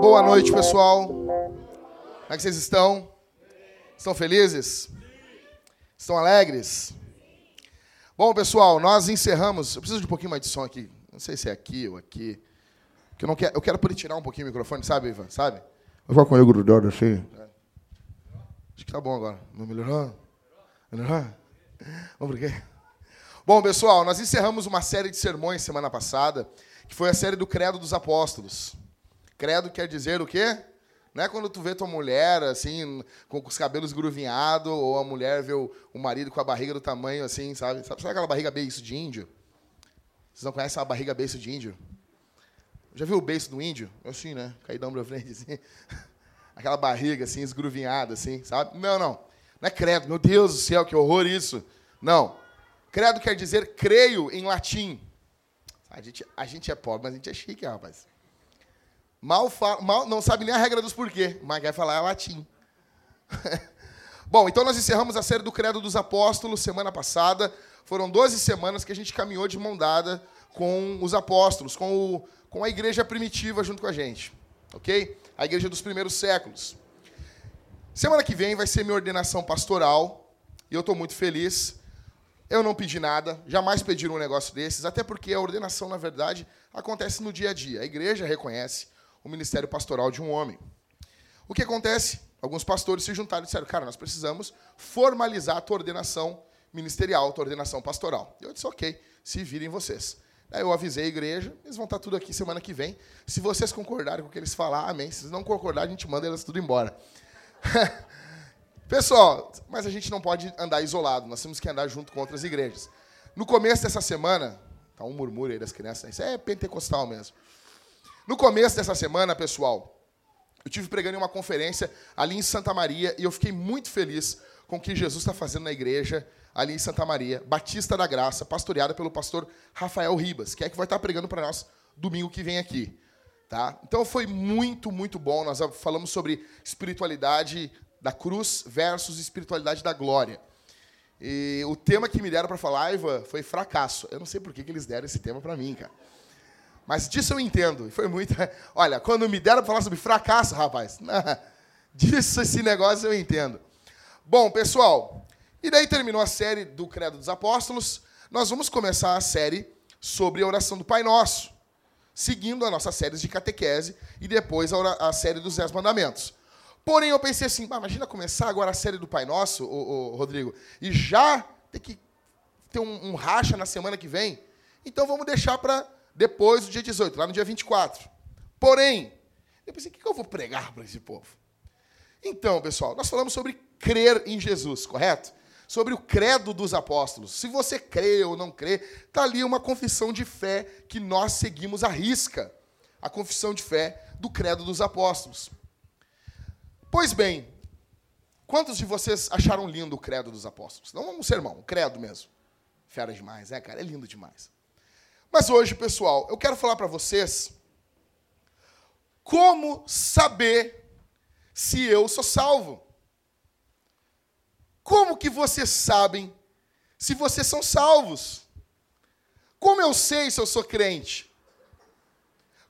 Boa noite, pessoal. Como é que vocês estão? Estão felizes? Estão alegres? Bom, pessoal, nós encerramos. Eu preciso de um pouquinho mais de som aqui. Não sei se é aqui ou aqui. Porque eu, não quero, eu quero poder tirar um pouquinho o microfone, sabe, Ivan? Sabe? Eu vou com ele grudado assim. Acho que tá bom agora. Não melhorou? Melhorou? Vamos por quê? Bom, pessoal, nós encerramos uma série de sermões semana passada, que foi a série do Credo dos Apóstolos. Credo quer dizer o quê? Não é quando tu vê tua mulher, assim, com os cabelos gruvinhados, ou a mulher vê o, marido com a barriga do tamanho, assim, sabe? Sabe, sabe aquela barriga beiço de índio? Vocês não conhecem a barriga beiço de índio? Já viu o beiço do índio? Assim, né? Caidão pra frente, assim. Aquela barriga, assim, esgruvinhada, assim, sabe? Não, não. Não é credo. Meu Deus do céu, que horror isso. Não. Credo quer dizer creio em latim. A gente, a gente é pobre, mas a gente é chique, rapaz. Mal, fa mal não sabe nem a regra dos porquê, mas quer falar latim. Bom, então nós encerramos a série do Credo dos Apóstolos semana passada. Foram 12 semanas que a gente caminhou de mão dada com os apóstolos, com, o, com a igreja primitiva junto com a gente. Ok? A igreja dos primeiros séculos. Semana que vem vai ser minha ordenação pastoral. E eu estou muito feliz. Eu não pedi nada, jamais pedi um negócio desses, até porque a ordenação, na verdade, acontece no dia a dia. A igreja reconhece o ministério pastoral de um homem. O que acontece? Alguns pastores se juntaram e disseram: Cara, nós precisamos formalizar a tua ordenação ministerial, a tua ordenação pastoral. Eu disse: Ok, se virem vocês. Aí eu avisei a igreja, eles vão estar tudo aqui semana que vem. Se vocês concordarem com o que eles falar, amém. Se não concordarem, a gente manda eles tudo embora. Pessoal, mas a gente não pode andar isolado, nós temos que andar junto com outras igrejas. No começo dessa semana, tá um murmúrio aí das crianças, isso é pentecostal mesmo. No começo dessa semana, pessoal, eu tive pregando em uma conferência ali em Santa Maria e eu fiquei muito feliz com o que Jesus está fazendo na igreja ali em Santa Maria, Batista da Graça, pastoreada pelo pastor Rafael Ribas, que é que vai estar pregando para nós domingo que vem aqui. Tá? Então foi muito, muito bom. Nós falamos sobre espiritualidade da cruz versus espiritualidade da glória. E o tema que me deram para falar, Ivan, foi fracasso. Eu não sei por que, que eles deram esse tema para mim, cara. Mas disso eu entendo. Foi muito. Olha, quando me deram para falar sobre fracasso, rapaz, disso esse negócio eu entendo. Bom, pessoal, e daí terminou a série do Credo dos Apóstolos. Nós vamos começar a série sobre a oração do Pai Nosso, seguindo a nossa série de catequese e depois a, a série dos Dez Mandamentos. Porém, eu pensei assim, imagina começar agora a série do Pai Nosso, ô, ô, Rodrigo, e já ter que ter um, um, racha na semana que vem. Então vamos deixar para depois do dia 18, lá no dia 24. Porém, eu pensei, o que eu vou pregar para esse povo? Então, pessoal, nós falamos sobre crer em Jesus, correto? Sobre o credo dos apóstolos. Se você crê ou não crê, está ali uma confissão de fé que nós seguimos à risca. A confissão de fé do credo dos apóstolos. Pois bem, quantos de vocês acharam lindo o credo dos apóstolos? Não um sermão, um credo mesmo. Fera demais, é, cara? É lindo demais. Mas hoje, pessoal, eu quero falar para vocês como saber se eu sou salvo. Como que vocês sabem se vocês são salvos? Como eu sei se eu sou crente?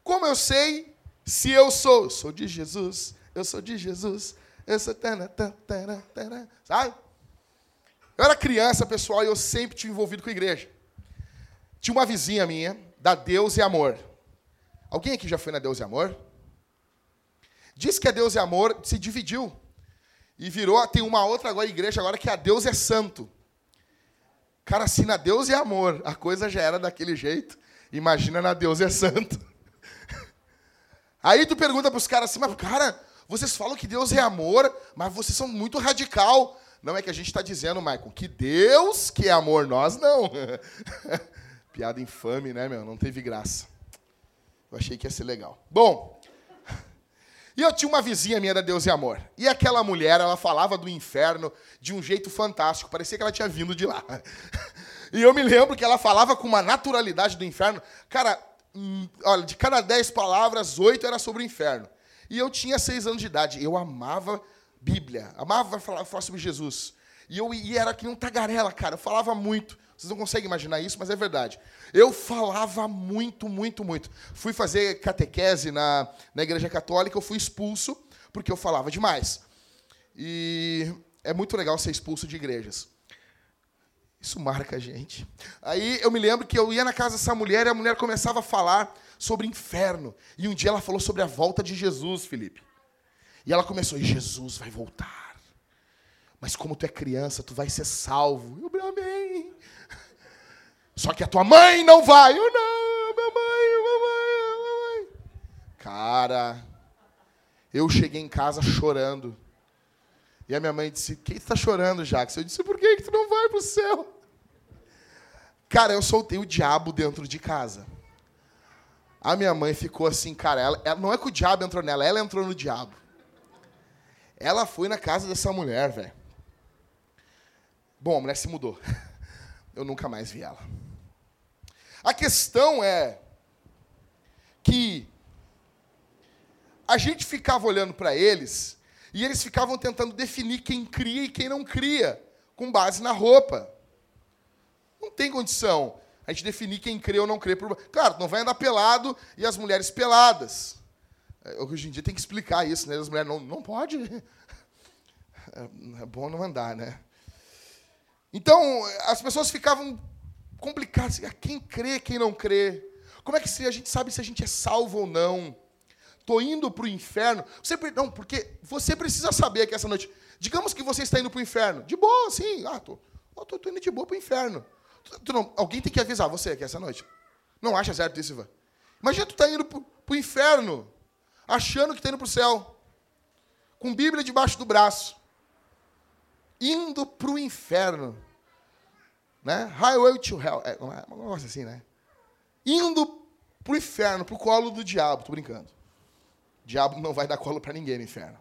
Como eu sei se eu sou, eu sou de Jesus, eu sou de Jesus, eu sou. Tana, tana, tana, sabe? Eu era criança, pessoal, e eu sempre tive envolvido com a igreja. Tinha uma vizinha minha, da Deus e Amor. Alguém aqui já foi na Deus e Amor? Diz que a Deus e Amor se dividiu. E virou, tem uma outra agora igreja agora que a Deus é Santo. Cara, se na Deus é amor, a coisa já era daquele jeito. Imagina na Deus é santo. Aí tu pergunta para os caras assim, mas cara, vocês falam que Deus é amor, mas vocês são muito radical. Não é que a gente está dizendo, Michael, que Deus que é amor, nós não. Piada infame, né, meu? Não teve graça. Eu achei que ia ser legal. Bom, e eu tinha uma vizinha minha da Deus e Amor. E aquela mulher, ela falava do inferno de um jeito fantástico. Parecia que ela tinha vindo de lá. E eu me lembro que ela falava com uma naturalidade do inferno. Cara, hum, olha, de cada dez palavras, oito era sobre o inferno. E eu tinha seis anos de idade. Eu amava Bíblia, amava falar, falar sobre Jesus. E eu e era que um tagarela, cara. Eu falava muito Vocês não conseguem imaginar isso, mas é verdade. Eu falava muito, muito, muito. Fui fazer catequese na, na igreja católica, eu fui expulso porque eu falava demais. E é muito legal ser expulso de igrejas. Isso marca a gente. Aí eu me lembro que eu ia na casa dessa mulher e a mulher começava a falar sobre inferno. E um dia ela falou sobre a volta de Jesus, Felipe. E ela começou, e Jesus vai voltar. Mas como tu é criança, tu vai ser salvo. Eu, amém. Só que a tua mãe não vai. Eu não, minha mãe, minha mãe, minha mãe. Cara, eu cheguei em casa chorando. E a minha mãe disse: Quem está chorando, Jackson? Eu disse: Por que, que tu não vai para o céu? Cara, eu soltei o diabo dentro de casa. A minha mãe ficou assim, cara, ela, ela, não é que o diabo entrou nela, ela entrou no diabo. Ela foi na casa dessa mulher, velho. Bom, a mulher se mudou. Eu nunca mais vi ela. A questão é que a gente ficava olhando para eles e eles ficavam tentando definir quem cria e quem não cria, com base na roupa. Não tem condição a gente definir quem crê ou não crê. Por... Claro, não vai andar pelado e as mulheres peladas. É, hoje em dia tem que explicar isso, né? As mulheres não, não pode. É, é bom não andar, né? Então, as pessoas ficavam complicadas. Quem crê, quem não crê? Como é que a gente sabe se a gente é salvo ou não? Estou indo para o inferno. Você, não, porque você precisa saber que essa noite. Digamos que você está indo para o inferno. De boa, sim. Ah, tô, tô, tô indo de boa para o inferno. Tu, não, alguém tem que avisar você aqui essa noite. Não acha certo isso, Ivan? Imagina tu está indo para o inferno, achando que está indo para o céu, com Bíblia debaixo do braço, indo para o inferno. Né? Highway to Hell. É, um negócio assim, né? Indo para o inferno, para o colo do diabo. Estou brincando. O diabo não vai dar colo para ninguém no inferno.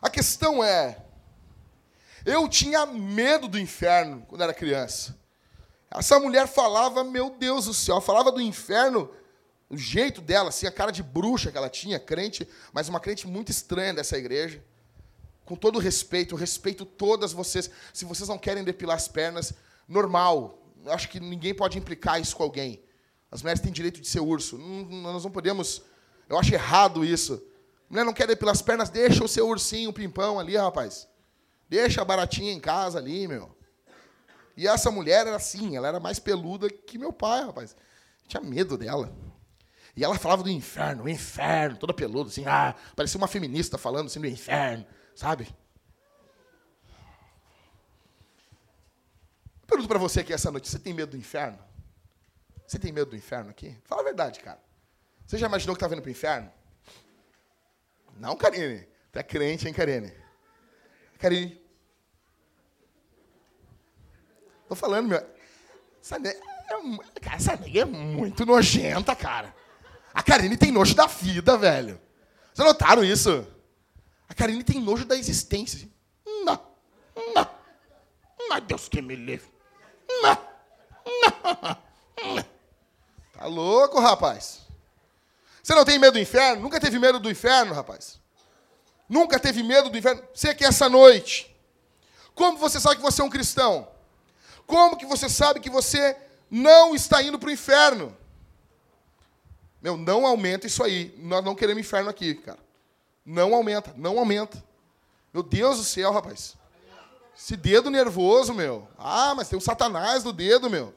A questão é, eu tinha medo do inferno quando era criança. Essa mulher falava, meu Deus do céu, falava do inferno, o jeito dela, assim, a cara de bruxa que ela tinha, crente, mas uma crente muito estranha dessa igreja. Com todo respeito, respeito todas vocês. Se vocês não querem depilar as pernas, normal. Eu acho que ninguém pode implicar isso com alguém. As mulheres têm direito de ser urso. nós não podemos. Eu acho errado isso. A mulher não quer depilar as pernas, deixa o seu ursinho, o pimpão ali, rapaz. Deixa a baratinha em casa ali, meu. E essa mulher era assim, ela era mais peluda que meu pai, rapaz. Eu tinha medo dela. E ela falava do inferno, o inferno, toda peluda, assim, ah, parecia uma feminista falando assim do inferno, sabe? pergunto para você aqui essa noite, você tem medo do inferno? Você tem medo do inferno aqui? Fala a verdade, cara. Você já imaginou que tá vindo pro inferno? Não, Karine. Tu é crente, hein, Karine? Karine. Tô falando, meu. Essa nega é, essa nega é muito nojenta, cara. A Karine tem nojo da vida, velho. Vocês notaram isso? A Karine tem nojo da existência. Não, não. Não, Deus que me livre. Não, não. Tá louco, rapaz? Você não tem medo do inferno? Nunca teve medo do inferno, rapaz? Nunca teve medo do inferno? Você aqui essa noite. Como você sabe que você é um cristão? Como que você sabe que você não está indo para o inferno? Meu, não aumenta isso aí. Nós não queremos inferno aqui, cara. Não aumenta, não aumenta. Meu Deus do céu, rapaz. Esse dedo nervoso, meu. Ah, mas tem um satanás no dedo, meu.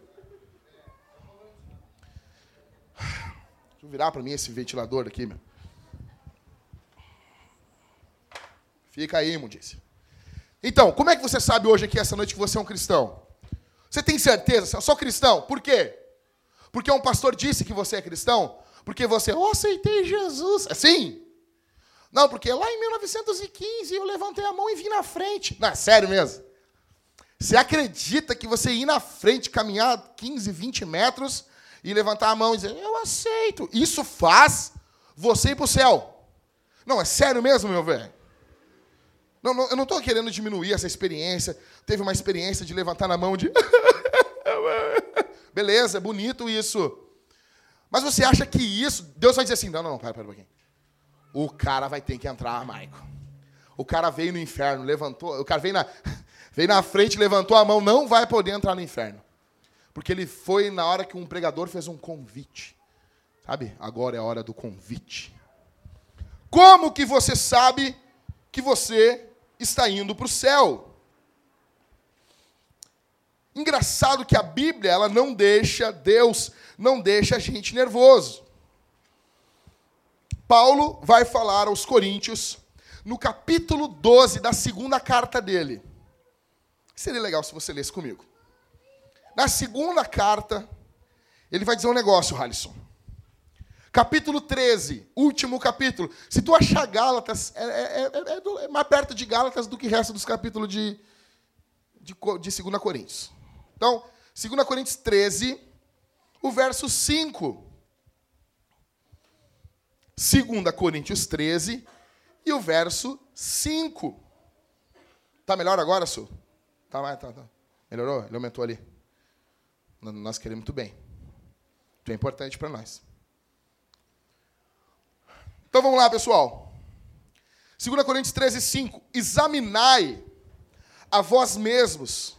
Deixa eu virar para mim esse ventilador aqui, meu. Fica aí, imundícia. Então, como é que você sabe hoje aqui, essa noite, que você é um cristão? Você tem certeza? Eu sou cristão. Por quê? Porque um pastor disse que você é cristão? Porque você, oh, aceitei Jesus. Assim? Não, porque lá em 1915 eu levantei a mão e vim na frente. Não, é sério mesmo. Você acredita que você ir na frente, caminhar 15, 20 metros e levantar a mão e dizer, eu aceito. Isso faz você ir para o céu. Não, é sério mesmo, meu velho? Não, não, eu não estou querendo diminuir essa experiência. Teve uma experiência de levantar na mão de. Beleza, bonito isso. Mas você acha que isso. Deus vai dizer assim: não, não, não, para, para um pouquinho. O cara vai ter que entrar, Maico. O cara veio no inferno, levantou. O cara veio na. Veio na frente, levantou a mão, não vai poder entrar no inferno. Porque ele foi na hora que um pregador fez um convite. Sabe? Agora é a hora do convite. Como que você sabe que você está indo para o céu? Engraçado que a Bíblia, ela não deixa, Deus não deixa a gente nervoso. Paulo vai falar aos Coríntios, no capítulo 12 da segunda carta dele. Seria legal se você lesse comigo. Na segunda carta, ele vai dizer um negócio, Halisson. Capítulo 13, último capítulo. Se tu achar Gálatas, é, é, é, é mais perto de Gálatas do que o resto dos capítulos de, de, de 2 Coríntios. Então, 2 Coríntios 13, o verso 5. 2 Coríntios 13 e o verso 5. Tá melhor agora, Su? Tá, tá, tá. Melhorou? Ele aumentou ali. Nós queremos muito bem. Isso é importante para nós. Então vamos lá, pessoal. 2 Coríntios 13, 5. Examinai a vós mesmos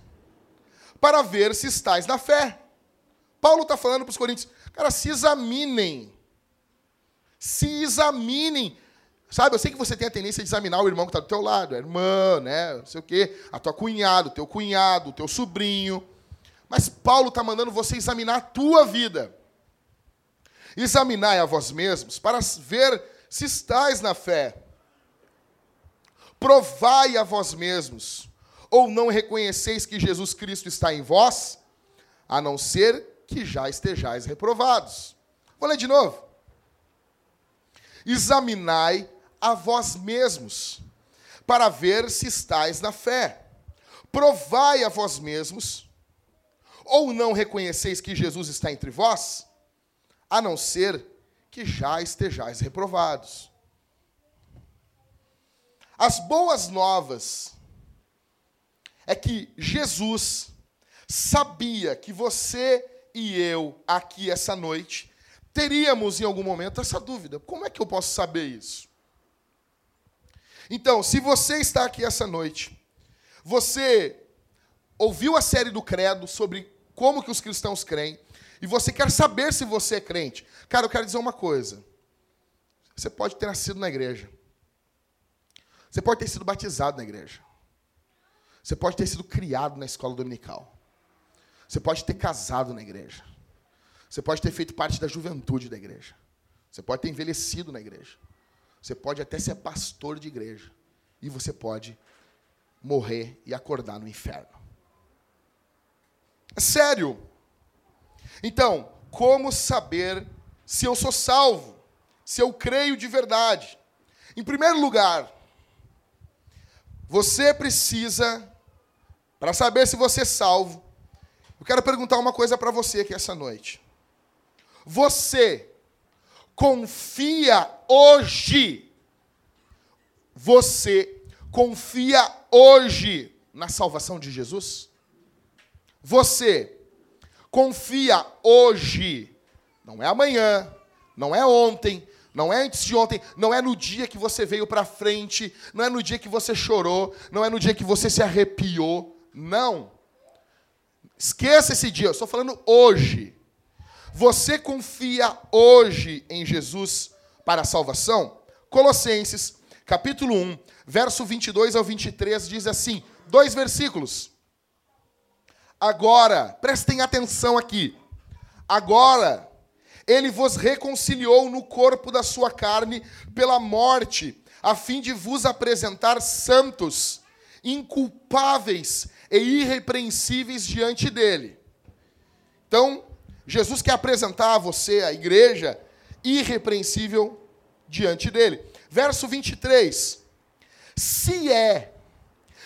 para ver se estáis na fé. Paulo está falando para os coríntios, cara, se examinem. Se examinem. Sabe, eu sei que você tem a tendência de examinar o irmão que está do teu lado, a irmã, né, não sei o quê, a tua cunhada, o teu cunhado, o teu sobrinho. Mas Paulo está mandando você examinar a tua vida. Examinai a vós mesmos para ver se estáis na fé. Provai a vós mesmos, ou não reconheceis que Jesus Cristo está em vós, a não ser que já estejais reprovados. Vou ler de novo. Examinai a vós mesmos, para ver se estáis na fé. Provai a vós mesmos, ou não reconheceis que Jesus está entre vós, a não ser que já estejais reprovados. As boas novas é que Jesus sabia que você e eu, aqui essa noite, teríamos em algum momento essa dúvida: como é que eu posso saber isso? Então, se você está aqui essa noite, você ouviu a série do Credo sobre como que os cristãos creem, e você quer saber se você é crente. Cara, eu quero dizer uma coisa. Você pode ter nascido na igreja. Você pode ter sido batizado na igreja. Você pode ter sido criado na escola dominical. Você pode ter casado na igreja. Você pode ter feito parte da juventude da igreja. Você pode ter envelhecido na igreja. Você pode até ser pastor de igreja. E você pode morrer e acordar no inferno. É sério. Então, como saber se eu sou salvo? Se eu creio de verdade? Em primeiro lugar, você precisa, para saber se você é salvo, eu quero perguntar uma coisa para você aqui essa noite. Você confia hoje, você confia hoje na salvação de Jesus? Você confia hoje, não é amanhã, não é ontem, não é antes de ontem, não é no dia que você veio para frente, não é no dia que você chorou, não é no dia que você se arrepiou, não. Esqueça esse dia, eu estou falando hoje. Você confia hoje em Jesus para a salvação? Colossenses, capítulo 1, verso 22 ao 23 diz assim, dois versículos. Agora, prestem atenção aqui. Agora, ele vos reconciliou no corpo da sua carne pela morte, a fim de vos apresentar santos, inculpáveis e irrepreensíveis diante dele. Então, Jesus quer apresentar a você, a igreja, irrepreensível diante dele. Verso 23. Se é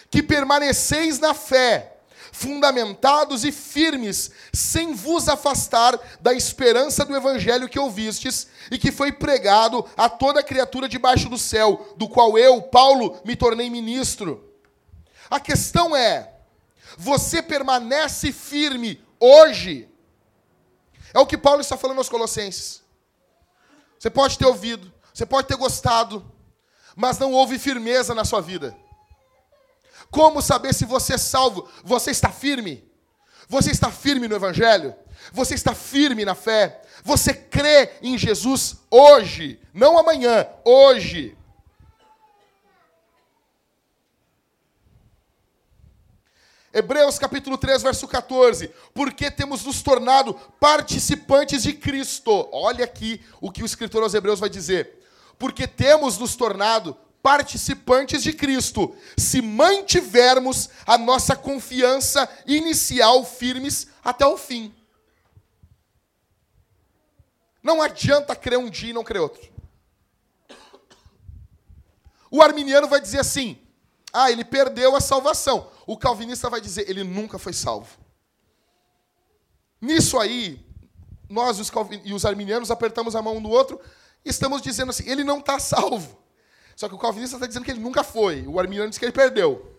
que permaneceis na fé, fundamentados e firmes, sem vos afastar da esperança do evangelho que ouvistes e que foi pregado a toda criatura debaixo do céu, do qual eu, Paulo, me tornei ministro. A questão é: você permanece firme hoje? É o que Paulo está falando aos Colossenses. Você pode ter ouvido, você pode ter gostado, mas não houve firmeza na sua vida. Como saber se você é salvo? Você está firme? Você está firme no Evangelho? Você está firme na fé? Você crê em Jesus hoje, não amanhã, hoje. Hebreus capítulo 3, verso 14. Porque temos nos tornado participantes de Cristo. Olha aqui o que o escritor aos Hebreus vai dizer. Porque temos nos tornado participantes de Cristo, se mantivermos a nossa confiança inicial firmes até o fim. Não adianta crer um dia e não crer outro. O arminiano vai dizer assim: ah, ele perdeu a salvação. O calvinista vai dizer: ele nunca foi salvo. Nisso aí, nós os e os arminianos apertamos a mão um do outro estamos dizendo assim: ele não está salvo. Só que o calvinista está dizendo que ele nunca foi. O arminiano diz que ele perdeu.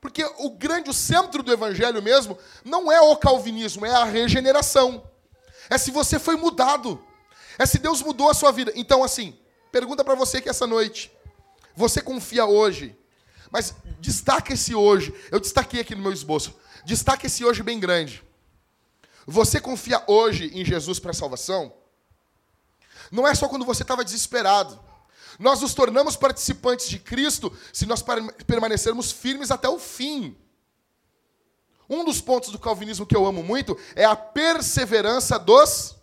Porque o grande, o centro do evangelho mesmo, não é o calvinismo, é a regeneração. É se você foi mudado. É se Deus mudou a sua vida. Então, assim, pergunta para você que essa noite. Você confia hoje. Mas destaque esse hoje. Eu destaquei aqui no meu esboço. Destaque esse hoje bem grande. Você confia hoje em Jesus para salvação? Não é só quando você estava desesperado. Nós nos tornamos participantes de Cristo se nós permanecermos firmes até o fim. Um dos pontos do calvinismo que eu amo muito é a perseverança dos.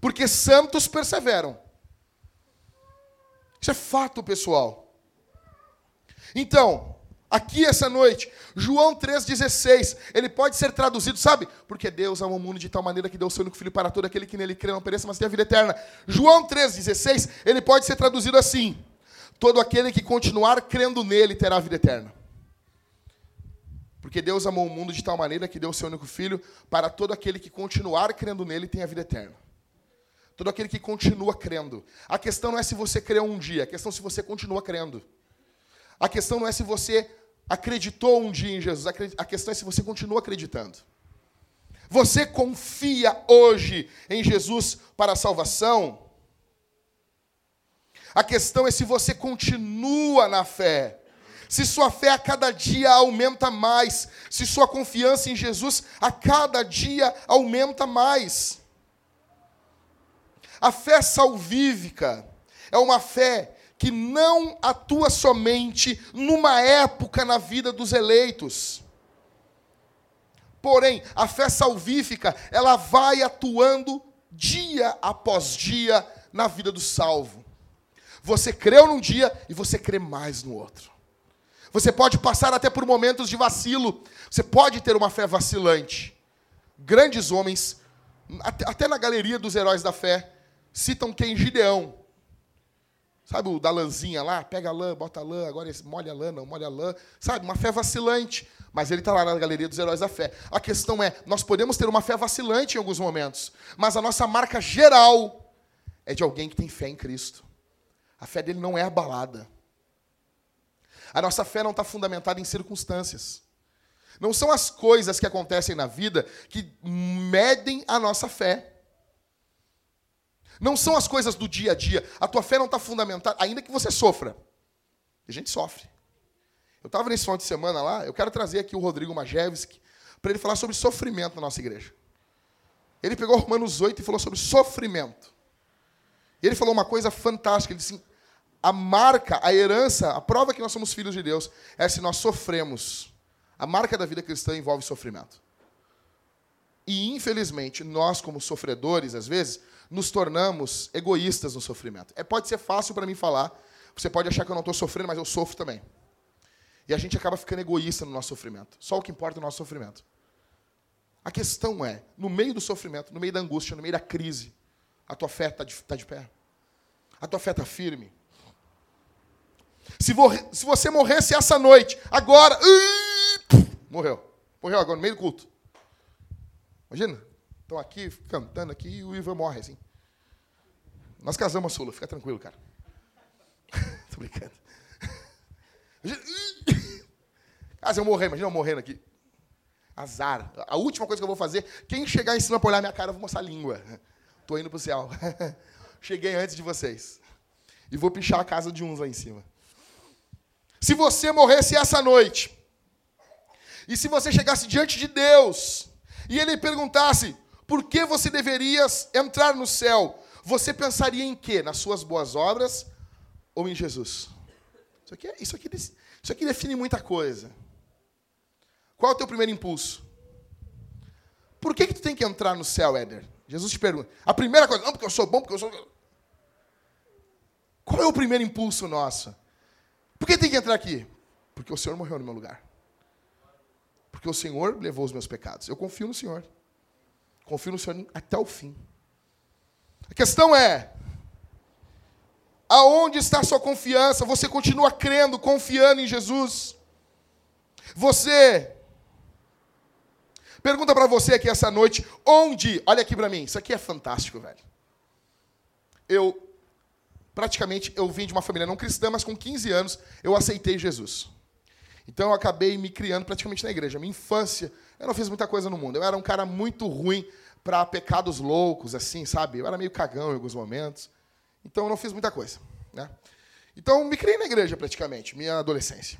Porque santos perseveram. Isso é fato, pessoal. Então, aqui essa noite, João 3,16, ele pode ser traduzido, sabe? Porque Deus amou o mundo de tal maneira que deu o seu único filho para todo aquele que nele crê, não pereça, mas tenha vida eterna. João 3,16, ele pode ser traduzido assim: Todo aquele que continuar crendo nele terá vida eterna. Porque Deus amou o mundo de tal maneira que deu o seu único filho para todo aquele que continuar crendo nele tenha vida eterna. Todo aquele que continua crendo. A questão não é se você creu um dia, a questão é se você continua crendo. A questão não é se você acreditou um dia em Jesus, a questão é se você continua acreditando. Você confia hoje em Jesus para a salvação? A questão é se você continua na fé se sua fé a cada dia aumenta mais, se sua confiança em Jesus a cada dia aumenta mais. A fé salvífica é uma fé que não atua somente numa época na vida dos eleitos. Porém, a fé salvífica, ela vai atuando dia após dia na vida do salvo. Você creu num dia e você crê mais no outro. Você pode passar até por momentos de vacilo. Você pode ter uma fé vacilante. Grandes homens, até na galeria dos heróis da fé, citam quem? Gideão. Sabe o da lãzinha lá? Pega a lã, bota a lã, agora molha a lã, não molha a lã. Sabe, uma fé vacilante. Mas ele está lá na galeria dos heróis da fé. A questão é, nós podemos ter uma fé vacilante em alguns momentos, mas a nossa marca geral é de alguém que tem fé em Cristo. A fé dele não é abalada. A nossa fé não está fundamentada em circunstâncias. Não são as coisas que acontecem na vida que medem a nossa fé. Não são as coisas do dia a dia. A tua fé não está fundamentada, ainda que você sofra. A gente sofre. Eu estava nesse final de semana lá, eu quero trazer aqui o Rodrigo Majewski para ele falar sobre sofrimento na nossa igreja. Ele pegou Romanos 8 e falou sobre sofrimento. E ele falou uma coisa fantástica. Ele disse assim, a marca, a herança, a prova que nós somos filhos de Deus é se nós sofremos. A marca da vida cristã envolve sofrimento. E, infelizmente, nós, como sofredores, às vezes, nos tornamos egoístas no sofrimento. É, pode ser fácil para mim falar, você pode achar que eu não estou sofrendo, mas eu sofro também. E a gente acaba ficando egoísta no nosso sofrimento. Só o que importa é o nosso sofrimento. A questão é, no meio do sofrimento, no meio da angústia, no meio da crise, a tua fé está de, tá de pé? A tua fé está firme? Se, se você morresse essa noite, agora, morreu. Morreu agora, no meio do culto. Imagina, estão aqui, cantando aqui, e o Ivan morre assim. Nós casamos a Sula, fica tranquilo, cara. Tô brincando. Ah, se eu morrer, imagina eu morrendo aqui. Azar. A última coisa que eu vou fazer, quem chegar em cima para olhar minha cara, eu vou mostrar a língua. Tô indo pro céu. Cheguei antes de vocês. E vou pichar a casa de uns lá em cima. Se você morresse essa noite, e se você chegasse diante de Deus, e Ele perguntasse, por que você deveria entrar no céu? Você pensaria em quê? Nas suas boas obras ou em Jesus? Isso aqui, é, isso aqui, isso aqui define muita coisa. Qual é o teu primeiro impulso? Por que, que tu tem que entrar no céu, Éder? Jesus te pergunta. A primeira coisa, não, porque eu sou bom, porque eu sou. Qual é o primeiro impulso nosso? Por que tem que entrar aqui? Porque o Senhor morreu no meu lugar. Porque o Senhor levou os meus pecados. Eu confio no Senhor. Confio no Senhor até o fim. A questão é: aonde está sua confiança? Você continua crendo, confiando em Jesus? Você Pergunta para você aqui essa noite, onde? Olha aqui para mim, isso aqui é fantástico, velho. Eu praticamente eu vim de uma família não cristã, mas com 15 anos eu aceitei Jesus. Então eu acabei me criando praticamente na igreja. Minha infância, eu não fiz muita coisa no mundo. Eu era um cara muito ruim para pecados loucos, assim, sabe? Eu era meio cagão em alguns momentos. Então eu não fiz muita coisa, né? Então me criei na igreja praticamente, minha adolescência.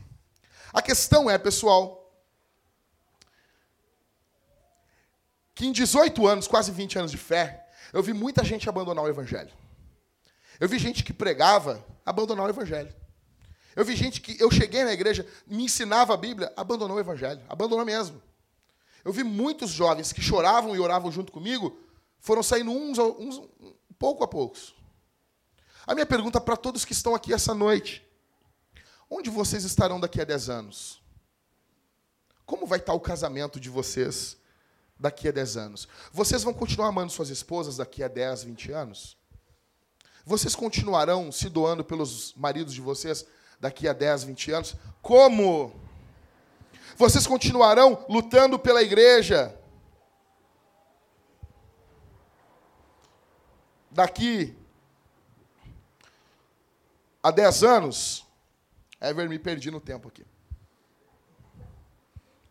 A questão é, pessoal, que em 18 anos, quase 20 anos de fé, eu vi muita gente abandonar o evangelho. Eu vi gente que pregava abandonar o evangelho. Eu vi gente que eu cheguei na igreja, me ensinava a Bíblia, abandonou o evangelho, abandonou mesmo. Eu vi muitos jovens que choravam e oravam junto comigo, foram saindo uns, uns pouco a poucos. A minha pergunta para todos que estão aqui essa noite: onde vocês estarão daqui a 10 anos? Como vai estar o casamento de vocês daqui a 10 anos? Vocês vão continuar amando suas esposas daqui a 10, 20 anos? Vocês continuarão se doando pelos maridos de vocês daqui a 10, 20 anos? Como? Vocês continuarão lutando pela igreja daqui a 10 anos? Ever, me perdi no tempo aqui.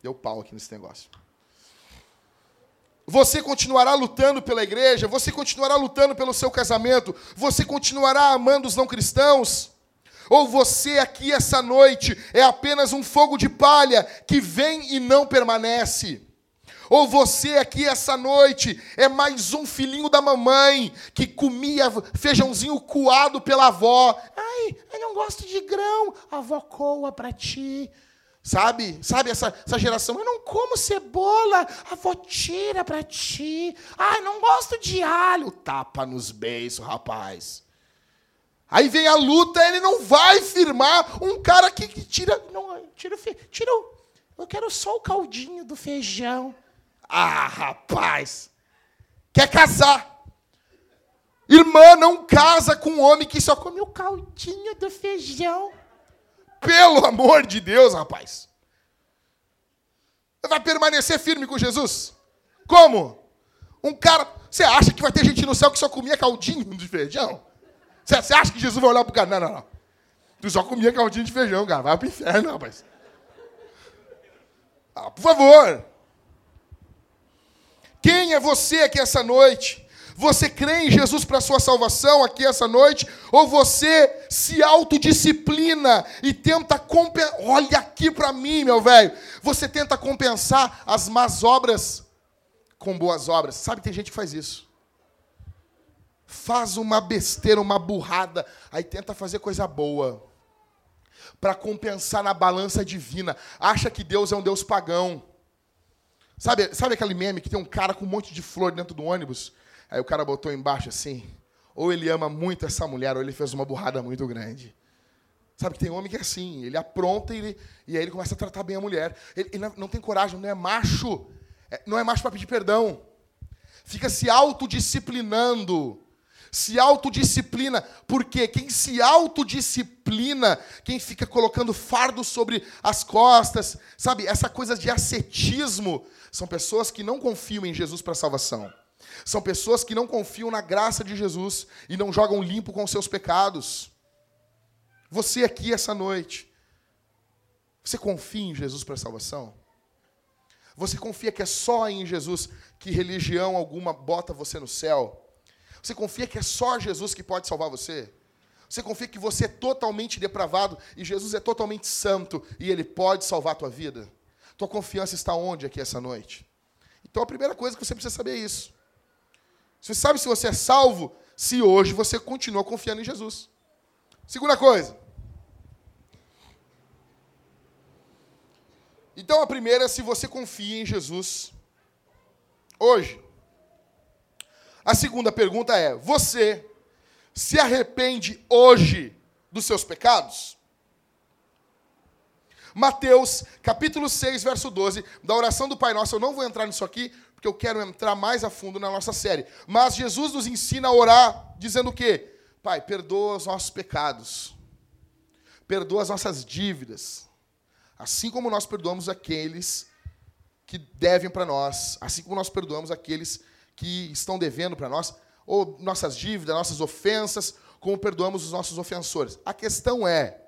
Deu pau aqui nesse negócio. Você continuará lutando pela igreja, você continuará lutando pelo seu casamento, você continuará amando os não cristãos? Ou você aqui essa noite é apenas um fogo de palha que vem e não permanece? Ou você aqui essa noite é mais um filhinho da mamãe que comia feijãozinho coado pela avó? Ai, eu não gosto de grão, a avó coa para ti. Sabe? Sabe essa, essa geração? Eu não como cebola, a avó tira pra ti. Ai, não gosto de alho. Tapa nos beiços, rapaz. Aí vem a luta, ele não vai firmar um cara que, que tira. Não, tira, tira. Eu quero só o caldinho do feijão. Ah, rapaz. Quer casar. Irmã, não casa com um homem que só come o caldinho do feijão. Pelo amor de Deus, rapaz. Vai permanecer firme com Jesus? Como? Um cara. Você acha que vai ter gente no céu que só comia caldinho de feijão? Você acha que Jesus vai olhar para o cara? Não, não, não. Tu só comia caldinho de feijão, cara. Vai para o inferno, rapaz. Ah, por favor. Quem é você aqui essa noite você crê em Jesus para sua salvação aqui essa noite? Ou você se autodisciplina e tenta compensar? Olha aqui para mim, meu velho. Você tenta compensar as más obras com boas obras. Sabe, tem gente que faz isso. Faz uma besteira, uma burrada, aí tenta fazer coisa boa. Para compensar na balança divina. Acha que Deus é um Deus pagão. Sabe, sabe aquele meme que tem um cara com um monte de flor dentro do ônibus? Aí o cara botou embaixo assim: ou ele ama muito essa mulher, ou ele fez uma burrada muito grande. Sabe que tem homem que é assim, ele apronta e, ele, e aí ele começa a tratar bem a mulher. Ele, ele não tem coragem, não é macho. É, não é macho para pedir perdão. Fica se autodisciplinando. Se autodisciplina, porque quem se autodisciplina, quem fica colocando fardo sobre as costas, sabe, essa coisa de ascetismo, são pessoas que não confiam em Jesus para salvação. São pessoas que não confiam na graça de Jesus e não jogam limpo com seus pecados. Você aqui essa noite, você confia em Jesus para salvação? Você confia que é só em Jesus que religião alguma bota você no céu? Você confia que é só Jesus que pode salvar você? Você confia que você é totalmente depravado e Jesus é totalmente santo e ele pode salvar a tua vida? Tua confiança está onde aqui essa noite? Então a primeira coisa que você precisa saber é isso. Você sabe se você é salvo se hoje você continua confiando em Jesus. Segunda coisa. Então a primeira é se você confia em Jesus hoje. A segunda pergunta é: você se arrepende hoje dos seus pecados? Mateus, capítulo 6, verso 12, da oração do Pai Nosso. Eu não vou entrar nisso aqui, porque eu quero entrar mais a fundo na nossa série. Mas Jesus nos ensina a orar dizendo o quê? Pai, perdoa os nossos pecados. Perdoa as nossas dívidas. Assim como nós perdoamos aqueles que devem para nós, assim como nós perdoamos aqueles que estão devendo para nós, ou nossas dívidas, nossas ofensas, como perdoamos os nossos ofensores. A questão é,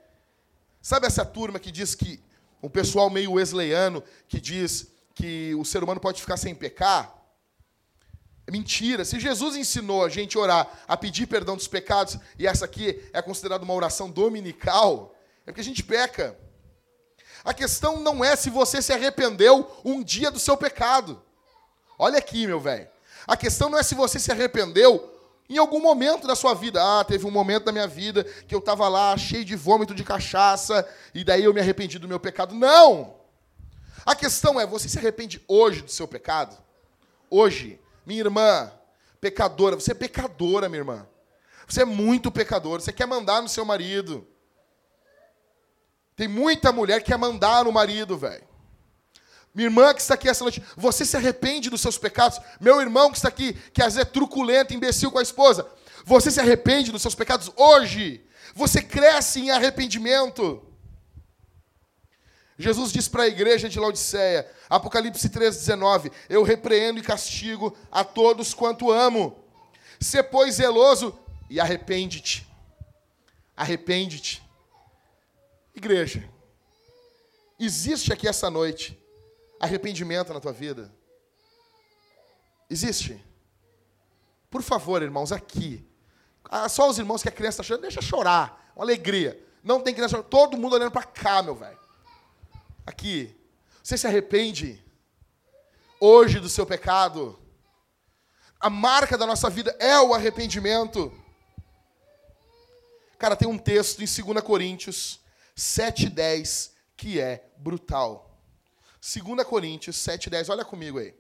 sabe essa turma que diz que, um pessoal meio wesleyano, que diz que o ser humano pode ficar sem pecar? É mentira. Se Jesus ensinou a gente a orar, a pedir perdão dos pecados, e essa aqui é considerada uma oração dominical, é porque a gente peca. A questão não é se você se arrependeu um dia do seu pecado. Olha aqui, meu velho. A questão não é se você se arrependeu em algum momento da sua vida. Ah, teve um momento da minha vida que eu estava lá cheio de vômito de cachaça e daí eu me arrependi do meu pecado. Não! A questão é, você se arrepende hoje do seu pecado? Hoje. Minha irmã, pecadora, você é pecadora, minha irmã. Você é muito pecadora. Você quer mandar no seu marido. Tem muita mulher que quer mandar no marido, velho. Minha irmã que está aqui essa noite, você se arrepende dos seus pecados? Meu irmão que está aqui, que às vezes é truculento, imbecil com a esposa, você se arrepende dos seus pecados hoje? Você cresce em arrependimento? Jesus diz para a igreja de Laodiceia, Apocalipse 3,19: Eu repreendo e castigo a todos quanto amo. Se, pois, zeloso e arrepende-te. Arrepende-te. Igreja, existe aqui essa noite arrependimento na tua vida? Existe? Por favor, irmãos, aqui. Ah, só os irmãos que a criança está chorando, deixa chorar. Uma alegria. Não tem criança chorando. Todo mundo olhando para cá, meu velho. Aqui. Você se arrepende hoje do seu pecado? A marca da nossa vida é o arrependimento. Cara, tem um texto em 2 Coríntios 7,10 que é brutal. 2 Coríntios 7,10. Olha comigo aí.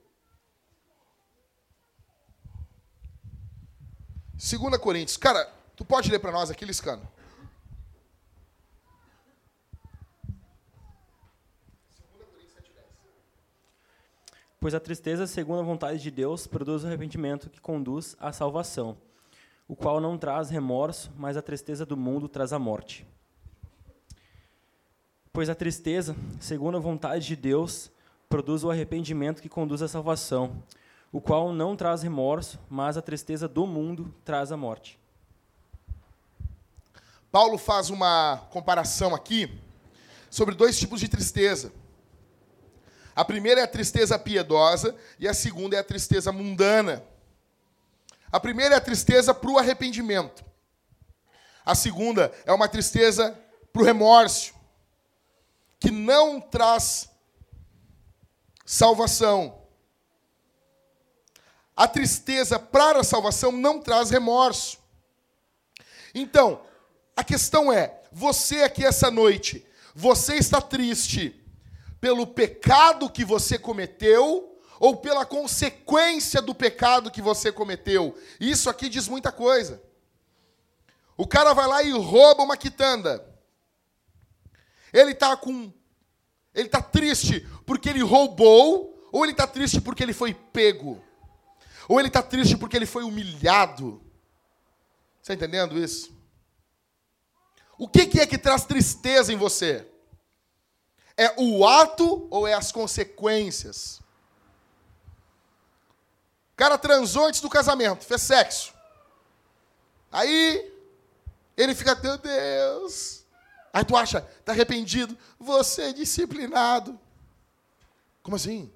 2 Coríntios. Cara, tu pode ler para nós aqui, Liscano? Pois a tristeza, segundo a vontade de Deus, produz o arrependimento que conduz à salvação, o qual não traz remorso, mas a tristeza do mundo traz a morte. Pois a tristeza, segundo a vontade de Deus, produz o arrependimento que conduz à salvação, o qual não traz remorso, mas a tristeza do mundo traz a morte. Paulo faz uma comparação aqui sobre dois tipos de tristeza. A primeira é a tristeza piedosa e a segunda é a tristeza mundana. A primeira é a tristeza para o arrependimento. A segunda é uma tristeza para o remorso que não traz salvação. A tristeza para a salvação não traz remorso. Então, a questão é: você aqui essa noite, você está triste pelo pecado que você cometeu ou pela consequência do pecado que você cometeu? Isso aqui diz muita coisa. O cara vai lá e rouba uma quitanda. Ele está com. Ele está triste porque ele roubou, ou ele está triste porque ele foi pego, ou ele está triste porque ele foi humilhado. Está entendendo isso? O que, que é que traz tristeza em você? É o ato ou é as consequências? O cara transou antes do casamento, fez sexo. Aí ele fica, meu Deus, Aí tu acha, está arrependido, você é disciplinado. Como assim?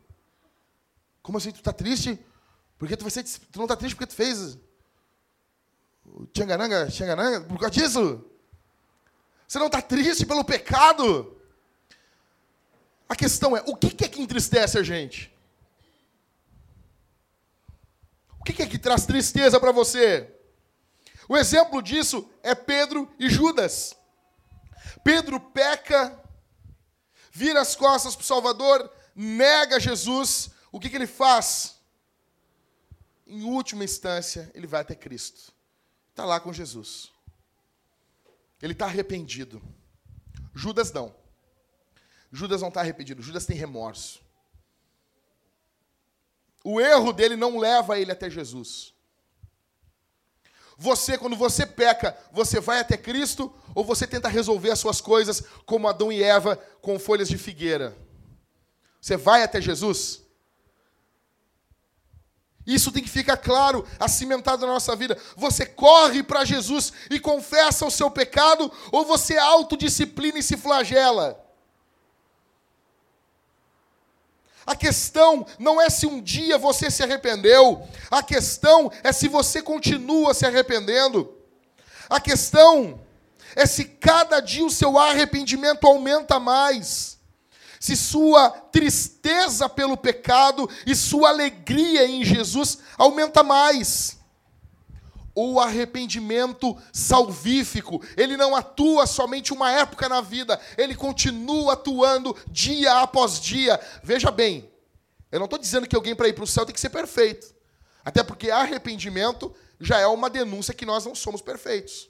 Como assim? Tu está triste? Porque tu, ser, tu não está triste porque tu fez o tchangaranga, tchangaranga, por causa disso? Você não está triste pelo pecado? A questão é, o que é que entristece a gente? O que é que traz tristeza para você? O exemplo disso é Pedro e Judas. Pedro peca, vira as costas para o Salvador, nega Jesus. O que, que ele faz? Em última instância, ele vai até Cristo. Está lá com Jesus. Ele está arrependido. Judas não. Judas não está arrependido. Judas tem remorso. O erro dele não leva ele até Jesus. Você, quando você peca, você vai até Cristo ou você tenta resolver as suas coisas como Adão e Eva com folhas de figueira? Você vai até Jesus? Isso tem que ficar claro, acimentado na nossa vida. Você corre para Jesus e confessa o seu pecado ou você autodisciplina e se flagela? A questão não é se um dia você se arrependeu, a questão é se você continua se arrependendo. A questão é se cada dia o seu arrependimento aumenta mais. Se sua tristeza pelo pecado e sua alegria em Jesus aumenta mais. O arrependimento salvífico, ele não atua somente uma época na vida, ele continua atuando dia após dia. Veja bem, eu não estou dizendo que alguém para ir para o céu tem que ser perfeito. Até porque arrependimento já é uma denúncia que nós não somos perfeitos.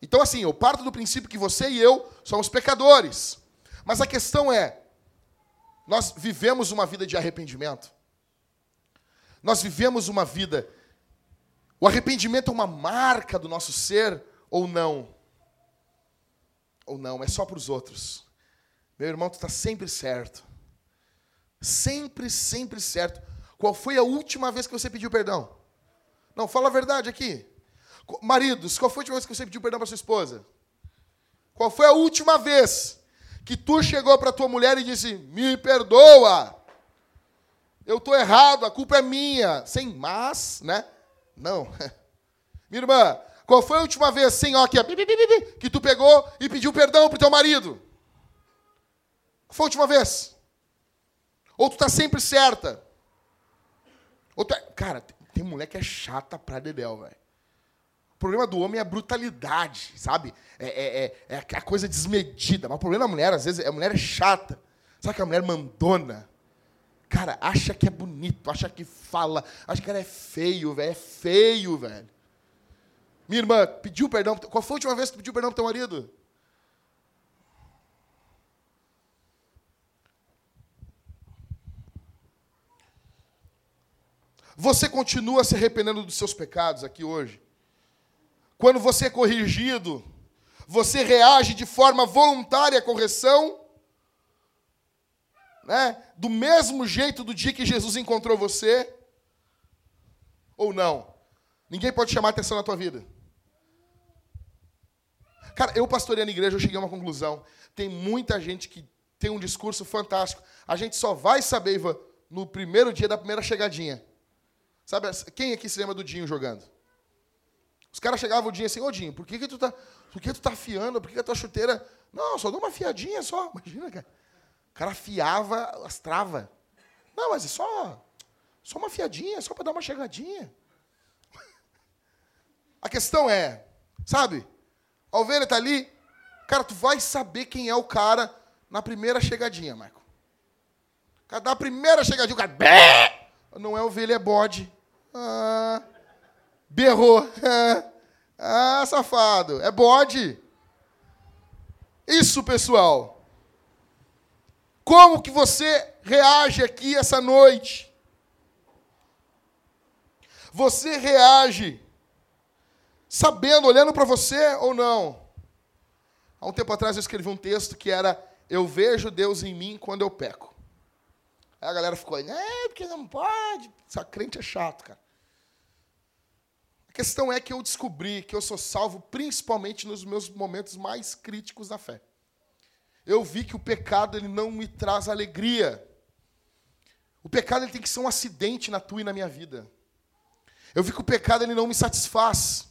Então, assim, eu parto do princípio que você e eu somos pecadores. Mas a questão é: nós vivemos uma vida de arrependimento? Nós vivemos uma vida o arrependimento é uma marca do nosso ser ou não? Ou não, é só para os outros. Meu irmão, tu está sempre certo. Sempre, sempre certo. Qual foi a última vez que você pediu perdão? Não, fala a verdade aqui. Maridos, qual foi a última vez que você pediu perdão para sua esposa? Qual foi a última vez que tu chegou para tua mulher e disse: "Me perdoa. Eu estou errado, a culpa é minha", sem mas, né? Não. Minha irmã, qual foi a última vez, aqui, que tu pegou e pediu perdão pro teu marido? Qual foi a última vez? Ou tu tá sempre certa? Ou tu é... Cara, tem mulher que é chata pra dedéu, velho. O problema do homem é a brutalidade, sabe? É, é, é, é a coisa desmedida. Mas o problema da mulher, às vezes, é a mulher é chata. Sabe que a mulher mandona? Cara, acha que é bonito, acha que fala, acha que ela é feio, velho. É feio, velho. Minha irmã, pediu perdão. Qual foi a última vez que tu pediu perdão pro teu marido? Você continua se arrependendo dos seus pecados aqui hoje? Quando você é corrigido, você reage de forma voluntária à correção? Né, do mesmo jeito do dia que Jesus encontrou você? Ou não? Ninguém pode chamar atenção na tua vida. Cara, eu pastoreando igreja, eu cheguei a uma conclusão. Tem muita gente que tem um discurso fantástico. A gente só vai saber, Ivan, no primeiro dia da primeira chegadinha. Sabe, quem aqui se lembra do Dinho jogando? Os caras chegavam o Dinho assim, ô Dinho, por que, que tu tá. Por que tu tá afiando? Por que, que a tua chuteira. Não, só dou uma fiadinha só. Imagina, cara. Cara afiava as travas. Não, mas é só, só uma fiadinha, só para dar uma chegadinha. A questão é, sabe? A ovelha está ali, cara, tu vai saber quem é o cara na primeira chegadinha, Marco. Cada a primeira chegadinha, o cara. Bé! Não é ovelha, é bode. Ah, berrou. Ah, safado. É bode. Isso, pessoal. Como que você reage aqui essa noite? Você reage sabendo, olhando para você ou não? Há um tempo atrás eu escrevi um texto que era Eu vejo Deus em mim quando eu peco. Aí a galera ficou, é, porque não pode. Essa crente é chato, cara. A questão é que eu descobri que eu sou salvo principalmente nos meus momentos mais críticos da fé eu vi que o pecado ele não me traz alegria. O pecado ele tem que ser um acidente na tua e na minha vida. Eu vi que o pecado ele não me satisfaz.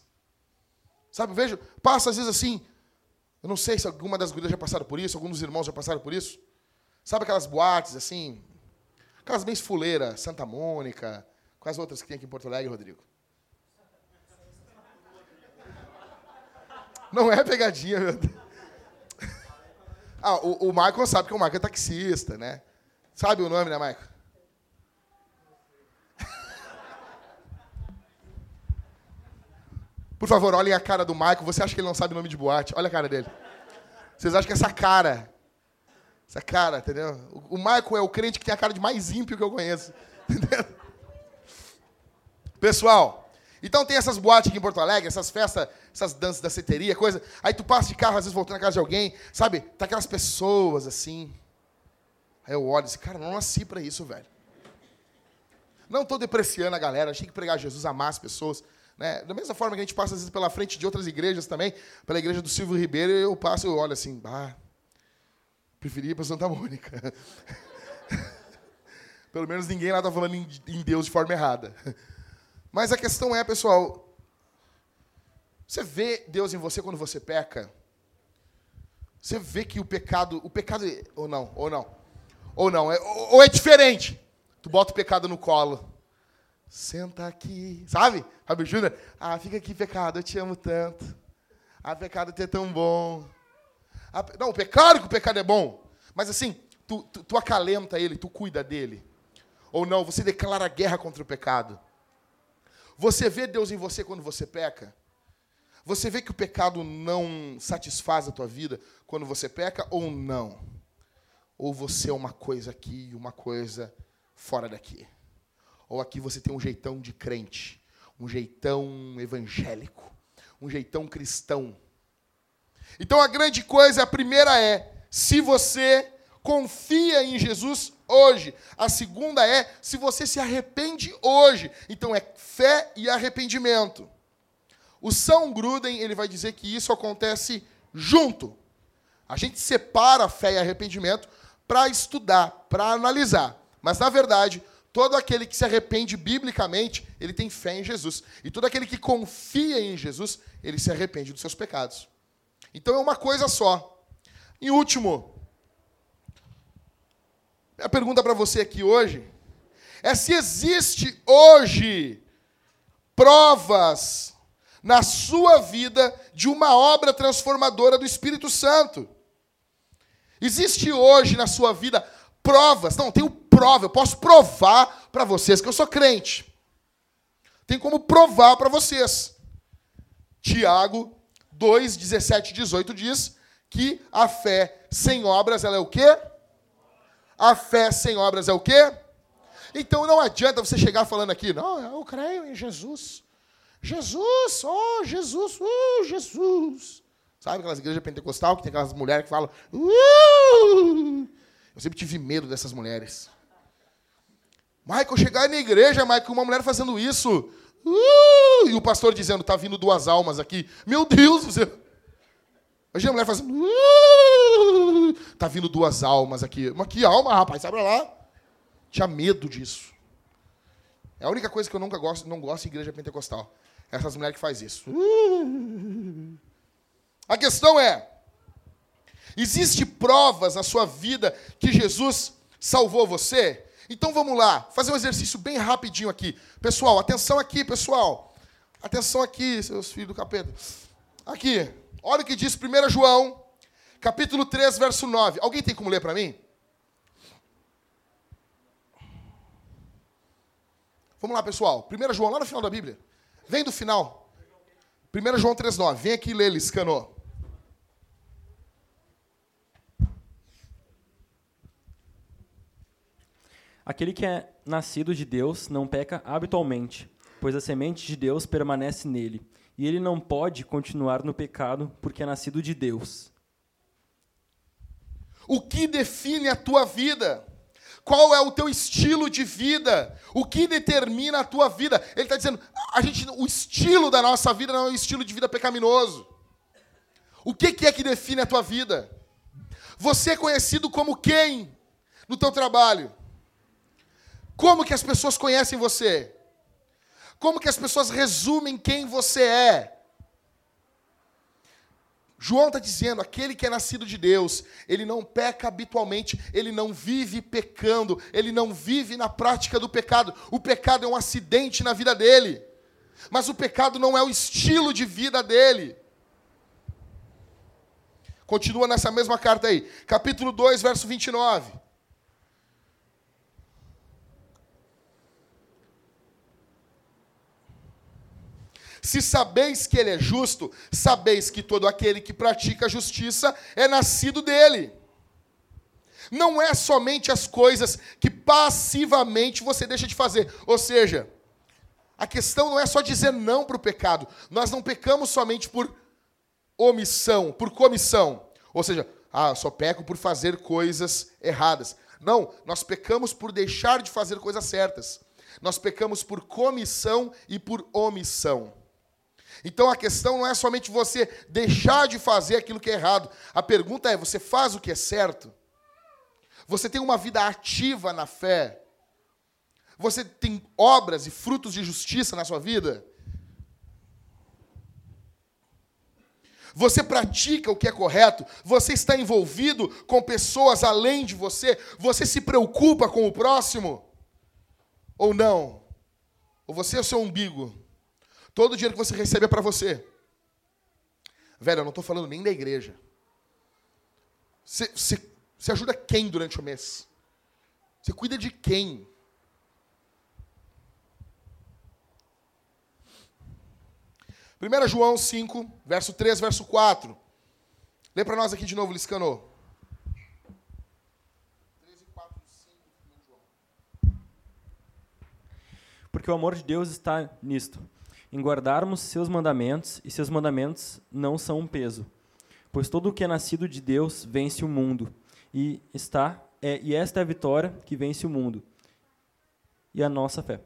Sabe, eu vejo, passa às vezes assim, eu não sei se alguma das gurias já passaram por isso, alguns dos irmãos já passaram por isso. Sabe aquelas boates assim, aquelas bem fuleiras, Santa Mônica, quais outras que tem aqui em Porto Alegre, Rodrigo? Não é pegadinha, meu Deus. Ah, o, o Michael sabe que o Michael é taxista, né? Sabe o nome, né, Michael? Por favor, olhem a cara do Michael. Você acha que ele não sabe o nome de boate? Olha a cara dele. Vocês acham que essa cara, essa cara, entendeu? O Michael é o crente que tem a cara de mais ímpio que eu conheço. Entendeu? Pessoal, então tem essas boates aqui em Porto Alegre, essas festas, essas danças da ceteria, coisa. Aí tu passa de carro, às vezes voltando na casa de alguém, sabe? Tá aquelas pessoas assim. Aí eu olho e cara, não nasci para isso, velho. Não estou depreciando a galera, achei que pregar Jesus amar as pessoas. Né? Da mesma forma que a gente passa, às vezes, pela frente de outras igrejas também, pela igreja do Silvio Ribeiro, eu passo e olho assim, ah, preferi ir para Santa Mônica. Pelo menos ninguém lá está falando em Deus de forma errada. Mas a questão é, pessoal, você vê Deus em você quando você peca? Você vê que o pecado, o pecado, ou não, ou não, ou não, é, ou é diferente. Tu bota o pecado no colo. Senta aqui. Sabe? Fábio Júnior? Ah, fica aqui, pecado, eu te amo tanto. Ah, pecado, tu é tão bom. Ah, não, o pecado que o pecado é bom. Mas assim, tu, tu, tu acalenta ele, tu cuida dele. Ou não, você declara guerra contra o pecado. Você vê Deus em você quando você peca? Você vê que o pecado não satisfaz a tua vida quando você peca ou não? Ou você é uma coisa aqui e uma coisa fora daqui? Ou aqui você tem um jeitão de crente, um jeitão evangélico, um jeitão cristão. Então a grande coisa, a primeira é, se você confia em Jesus hoje. A segunda é, se você se arrepende hoje. Então é fé e arrependimento. O São Gruden, ele vai dizer que isso acontece junto. A gente separa fé e arrependimento para estudar, para analisar. Mas, na verdade, Todo aquele que se arrepende biblicamente, ele tem fé em Jesus. E todo aquele que confia em Jesus, ele se arrepende dos seus pecados. Então é uma coisa só. E último, a pergunta para você aqui hoje é se existe hoje provas na sua vida de uma obra transformadora do Espírito Santo. Existe hoje na sua vida provas. Não, tenho prova, eu posso provar para vocês que eu sou crente. Tem como provar para vocês. Tiago 2, 17 18 diz que a fé sem obras ela é o quê? A fé sem obras é o quê? Então não adianta você chegar falando aqui, não, eu creio em Jesus. Jesus, oh, Jesus, oh, Jesus. Sabe aquelas igrejas pentecostal que tem aquelas mulheres que falam, uh! Eu sempre tive medo dessas mulheres. Michael, chegar na igreja, Michael, uma mulher fazendo isso. Uh, e o pastor dizendo, tá vindo duas almas aqui. Meu Deus, você... Imagina a mulher fazendo. Uh, tá vindo duas almas aqui. Mas que alma, rapaz? Sabe lá? Tinha medo disso. É a única coisa que eu nunca gosto, não gosto em igreja pentecostal. Essas mulheres que faz isso. Uh. A questão é, Existe provas na sua vida que Jesus salvou você? Então vamos lá, fazer um exercício bem rapidinho aqui. Pessoal, atenção aqui, pessoal. Atenção aqui, seus filhos do capeta. Aqui, olha o que diz 1 João, capítulo 3, verso 9. Alguém tem como ler para mim? Vamos lá, pessoal. 1 João, lá no final da Bíblia. Vem do final. 1 João 3, 9. Vem aqui ler, Liscanô. Aquele que é nascido de Deus não peca habitualmente, pois a semente de Deus permanece nele, e ele não pode continuar no pecado porque é nascido de Deus. O que define a tua vida? Qual é o teu estilo de vida? O que determina a tua vida? Ele está dizendo, a gente, o estilo da nossa vida não é um estilo de vida pecaminoso. O que, que é que define a tua vida? Você é conhecido como quem no teu trabalho? Como que as pessoas conhecem você? Como que as pessoas resumem quem você é? João está dizendo: aquele que é nascido de Deus, ele não peca habitualmente, ele não vive pecando, ele não vive na prática do pecado. O pecado é um acidente na vida dele, mas o pecado não é o estilo de vida dele. Continua nessa mesma carta aí, capítulo 2, verso 29. Se sabeis que ele é justo, sabeis que todo aquele que pratica a justiça é nascido dele. Não é somente as coisas que passivamente você deixa de fazer. Ou seja, a questão não é só dizer não para o pecado. Nós não pecamos somente por omissão, por comissão. Ou seja, ah, só peco por fazer coisas erradas. Não, nós pecamos por deixar de fazer coisas certas. Nós pecamos por comissão e por omissão. Então a questão não é somente você deixar de fazer aquilo que é errado. A pergunta é: você faz o que é certo? Você tem uma vida ativa na fé? Você tem obras e frutos de justiça na sua vida? Você pratica o que é correto? Você está envolvido com pessoas além de você? Você se preocupa com o próximo? Ou não? Ou você é o seu umbigo? Todo dinheiro que você recebe é para você. Velho, eu não estou falando nem da igreja. Você, você, você ajuda quem durante o mês? Você cuida de quem? Primeira João 5, verso 3, verso 4. Lê para nós aqui de novo, Liscano. 13, 4, 5, Porque o amor de Deus está nisto em guardarmos seus mandamentos, e seus mandamentos não são um peso. Pois todo o que é nascido de Deus vence o mundo, e está é, e esta é a vitória que vence o mundo, e a nossa fé.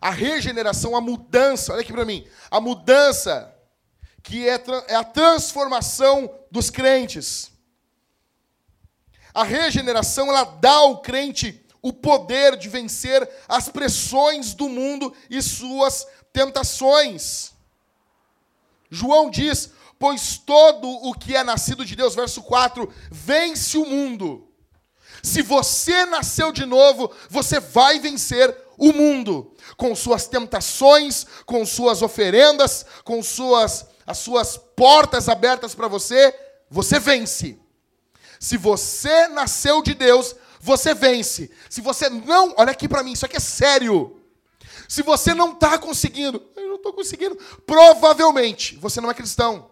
A regeneração, a mudança, olha aqui para mim, a mudança que é, é a transformação dos crentes. A regeneração, ela dá ao crente o poder de vencer as pressões do mundo e suas tentações. João diz: Pois todo o que é nascido de Deus, verso 4, vence o mundo. Se você nasceu de novo, você vai vencer o mundo com suas tentações, com suas oferendas, com suas as suas portas abertas para você, você vence. Se você nasceu de Deus, você vence. Se você não, olha aqui para mim, isso aqui é sério. Se você não está conseguindo, eu não estou conseguindo, provavelmente você não é cristão.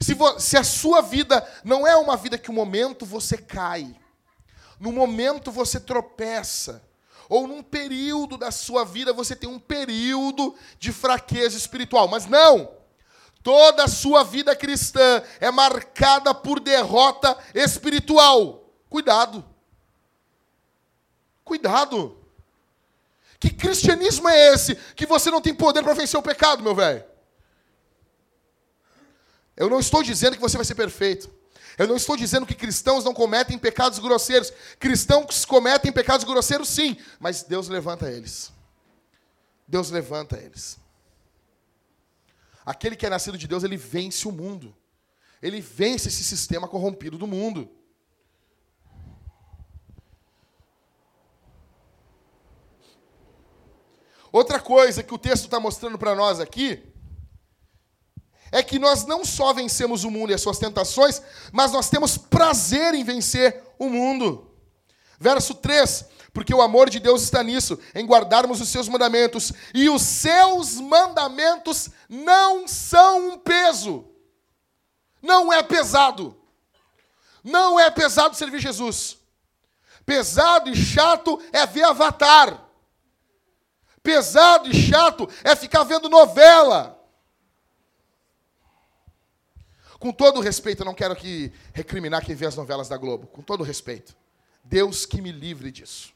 Se, vo, se a sua vida não é uma vida que um momento você cai, no momento você tropeça, ou num período da sua vida você tem um período de fraqueza espiritual, mas não. Toda a sua vida cristã é marcada por derrota espiritual. Cuidado. Cuidado. Que cristianismo é esse que você não tem poder para vencer o pecado, meu velho? Eu não estou dizendo que você vai ser perfeito. Eu não estou dizendo que cristãos não cometem pecados grosseiros. Cristãos cometem pecados grosseiros, sim, mas Deus levanta eles. Deus levanta eles. Aquele que é nascido de Deus, ele vence o mundo. Ele vence esse sistema corrompido do mundo. Outra coisa que o texto está mostrando para nós aqui é que nós não só vencemos o mundo e as suas tentações, mas nós temos prazer em vencer o mundo. Verso 3: Porque o amor de Deus está nisso, em guardarmos os seus mandamentos, e os seus mandamentos não são um peso, não é pesado, não é pesado servir Jesus. Pesado e chato é ver Avatar pesado e chato é ficar vendo novela. Com todo respeito, eu não quero aqui recriminar quem vê as novelas da Globo. Com todo respeito. Deus que me livre disso.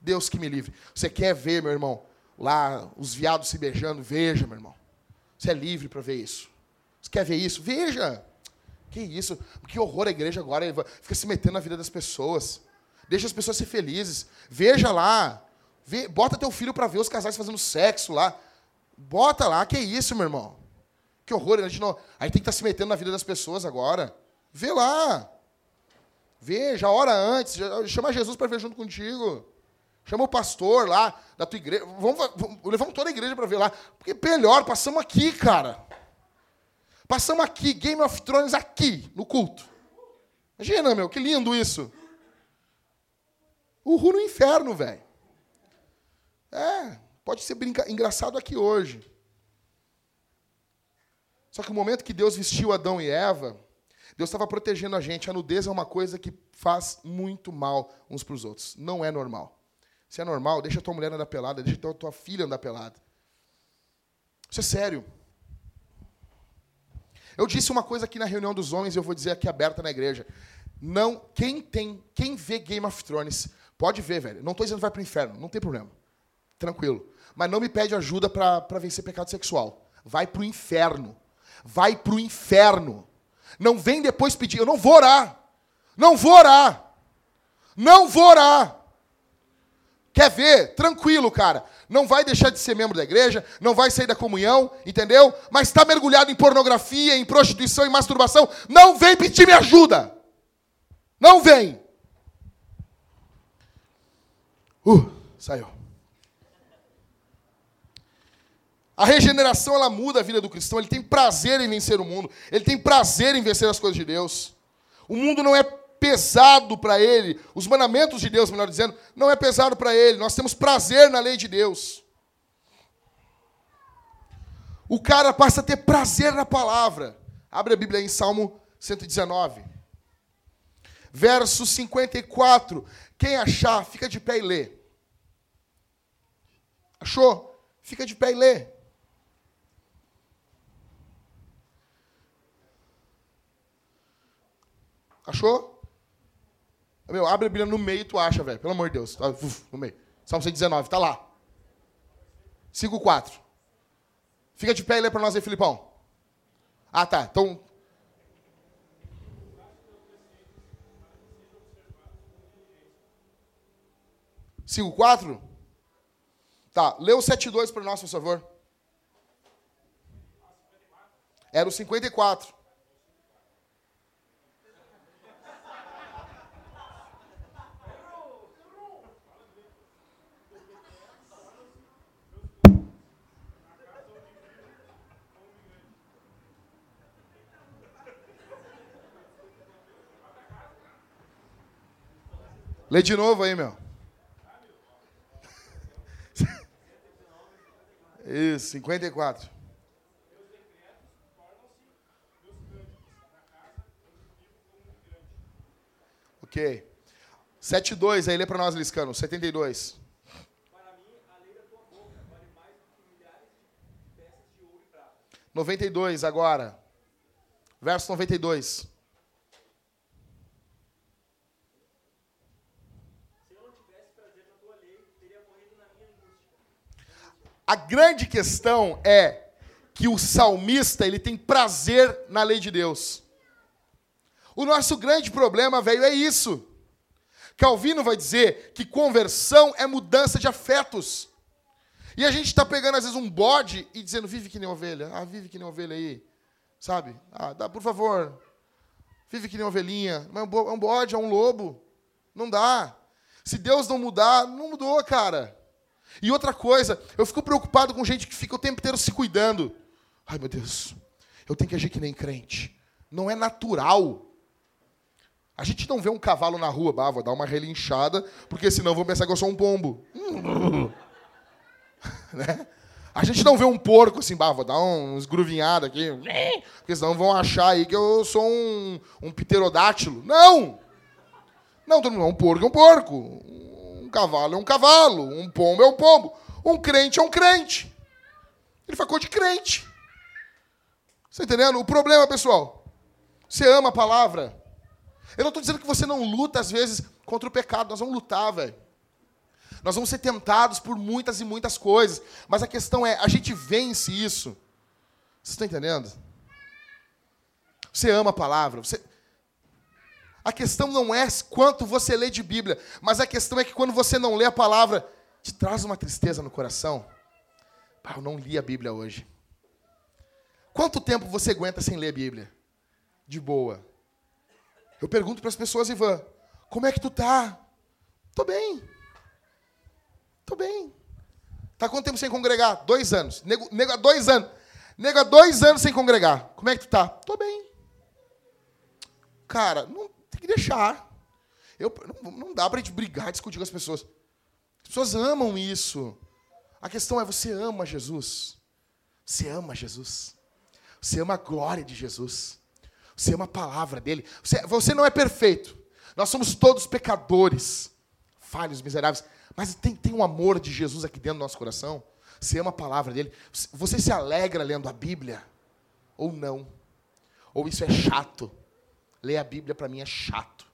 Deus que me livre. Você quer ver, meu irmão, lá os viados se beijando? Veja, meu irmão. Você é livre para ver isso. Você quer ver isso? Veja. Que isso? Que horror a igreja agora fica se metendo na vida das pessoas. Deixa as pessoas ser felizes. Veja lá. Vê, bota teu filho para ver os casais fazendo sexo lá. Bota lá, que isso, meu irmão? que horror, a gente, não, a gente tem que estar tá se metendo na vida das pessoas agora. Vê lá. Vê, já ora antes, chama Jesus para ver junto contigo. Chama o pastor lá da tua igreja. Vamos, vamos, levamos toda a igreja para ver lá. Porque melhor, passamos aqui, cara. Passamos aqui, Game of Thrones aqui, no culto. Imagina, meu, que lindo isso. O Ru no inferno, velho. É, pode ser brinca... engraçado aqui hoje. Só que o momento que Deus vestiu Adão e Eva, Deus estava protegendo a gente. A nudez é uma coisa que faz muito mal uns para os outros. Não é normal. Se é normal, deixa tua mulher andar pelada, deixa tua, tua filha andar pelada. Isso é sério. Eu disse uma coisa aqui na reunião dos homens e eu vou dizer aqui aberta na igreja. Não, quem tem, quem vê Game of Thrones, pode ver, velho. Não estou dizendo vai para o inferno, não tem problema. Tranquilo. Mas não me pede ajuda para vencer pecado sexual. Vai para o inferno. Vai para o inferno. Não vem depois pedir. Eu não vou orar. Não vou orar. Não vou orar. Quer ver? Tranquilo, cara. Não vai deixar de ser membro da igreja, não vai sair da comunhão, entendeu? Mas está mergulhado em pornografia, em prostituição, em masturbação. Não vem pedir me ajuda. Não vem. Uh, saiu. A regeneração ela muda a vida do cristão. Ele tem prazer em vencer o mundo. Ele tem prazer em vencer as coisas de Deus. O mundo não é pesado para ele, os mandamentos de Deus, melhor dizendo, não é pesado para ele. Nós temos prazer na lei de Deus. O cara passa a ter prazer na palavra. Abre a Bíblia aí em Salmo 119. Verso 54. Quem achar, fica de pé e lê. Achou? Fica de pé e lê. Achou? Meu, abre a Bíblia no meio e tu acha, velho. Pelo amor de Deus. Tá, no meio. Salmo 119, tá lá. 5, 4. Fica de pé e lê para nós aí, Filipão. Ah, tá. Então. Cinco, quatro? Tá, lê o 7.2 para nós, por favor. Era o 54. Lê de novo aí, meu. Isso, 54. Ok. 7,2, aí lê para nós, Liscano. 72. Para mim, a lei da tua boca vale mais do que milhares de peças de ouro e prata. 92 agora. Verso 92. A grande questão é que o salmista ele tem prazer na lei de Deus. O nosso grande problema, velho, é isso. Calvino vai dizer que conversão é mudança de afetos. E a gente está pegando, às vezes, um bode e dizendo, vive que nem ovelha. Ah, vive que nem ovelha aí. Sabe? Ah, dá, por favor. Vive que nem ovelhinha. Mas é um bode, é um lobo. Não dá. Se Deus não mudar, não mudou, cara. E outra coisa, eu fico preocupado com gente que fica o tempo inteiro se cuidando. Ai, meu Deus, eu tenho que agir que nem crente. Não é natural. A gente não vê um cavalo na rua, bah, vou dar uma relinchada, porque senão vão pensar que eu sou um pombo. né? A gente não vê um porco assim, bah, vou dar uns gruvinhados aqui, porque senão vão achar aí que eu sou um, um pterodátilo. Não! Não, todo mundo, um porco é um porco. Cavalo é um cavalo, um pombo é um pombo. Um crente é um crente. Ele ficou de crente. Você está entendendo? O problema, pessoal, você ama a palavra. Eu não estou dizendo que você não luta, às vezes, contra o pecado. Nós vamos lutar, velho. Nós vamos ser tentados por muitas e muitas coisas. Mas a questão é, a gente vence isso. Você está entendendo? Você ama a palavra. Você, a questão não é quanto você lê de Bíblia, mas a questão é que quando você não lê a palavra, te traz uma tristeza no coração. Pá, eu não li a Bíblia hoje. Quanto tempo você aguenta sem ler a Bíblia? De boa. Eu pergunto para as pessoas, Ivan, como é que tu tá? Tô bem. Tô bem. Tá quanto tempo sem congregar? Dois anos. Nego, nego dois anos. Nego dois anos sem congregar. Como é que tu tá? Tô bem. Cara, não tem que deixar. Eu, não, não dá pra gente brigar, discutir com as pessoas. As pessoas amam isso. A questão é, você ama Jesus? Você ama Jesus? Você ama a glória de Jesus? Você ama a palavra dele? Você, você não é perfeito. Nós somos todos pecadores, falhos, miseráveis. Mas tem, tem um amor de Jesus aqui dentro do nosso coração. Você ama a palavra dele. Você se alegra lendo a Bíblia? Ou não? Ou isso é chato? Ler a Bíblia para mim é chato.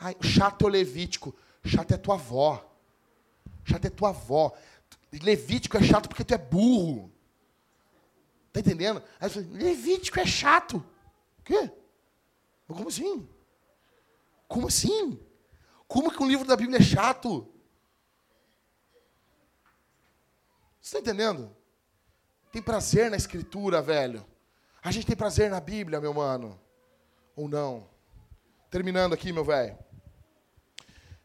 Ai, chato é o Levítico. Chato é tua avó. Chato é tua avó. Levítico é chato porque tu é burro. Tá entendendo? Aí fala, Levítico é chato. O quê? Como assim? Como assim? Como que um livro da Bíblia é chato? Você está entendendo? Tem prazer na escritura, velho. A gente tem prazer na Bíblia, meu mano. Ou não? Terminando aqui, meu velho.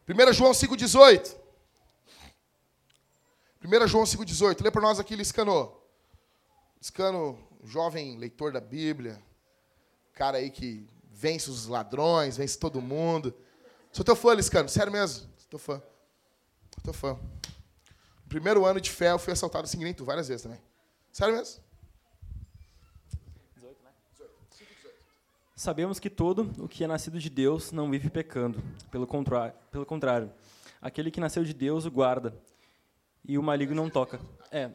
1 João 5,18. 1 João 5,18. Lê para nós aqui, Liscano. Liscano, jovem leitor da Bíblia. Cara aí que vence os ladrões, vence todo mundo. Sou teu fã, Liscano. Sério mesmo. Sou teu fã. Sou teu fã. No primeiro ano de fé, eu fui assaltado assim, nem tu, várias vezes também. Sério mesmo? 18, né? 18. Sabemos que todo o que é nascido de Deus não vive pecando. Pelo contrário, pelo contrário aquele que nasceu de Deus o guarda e o maligno não toca. É.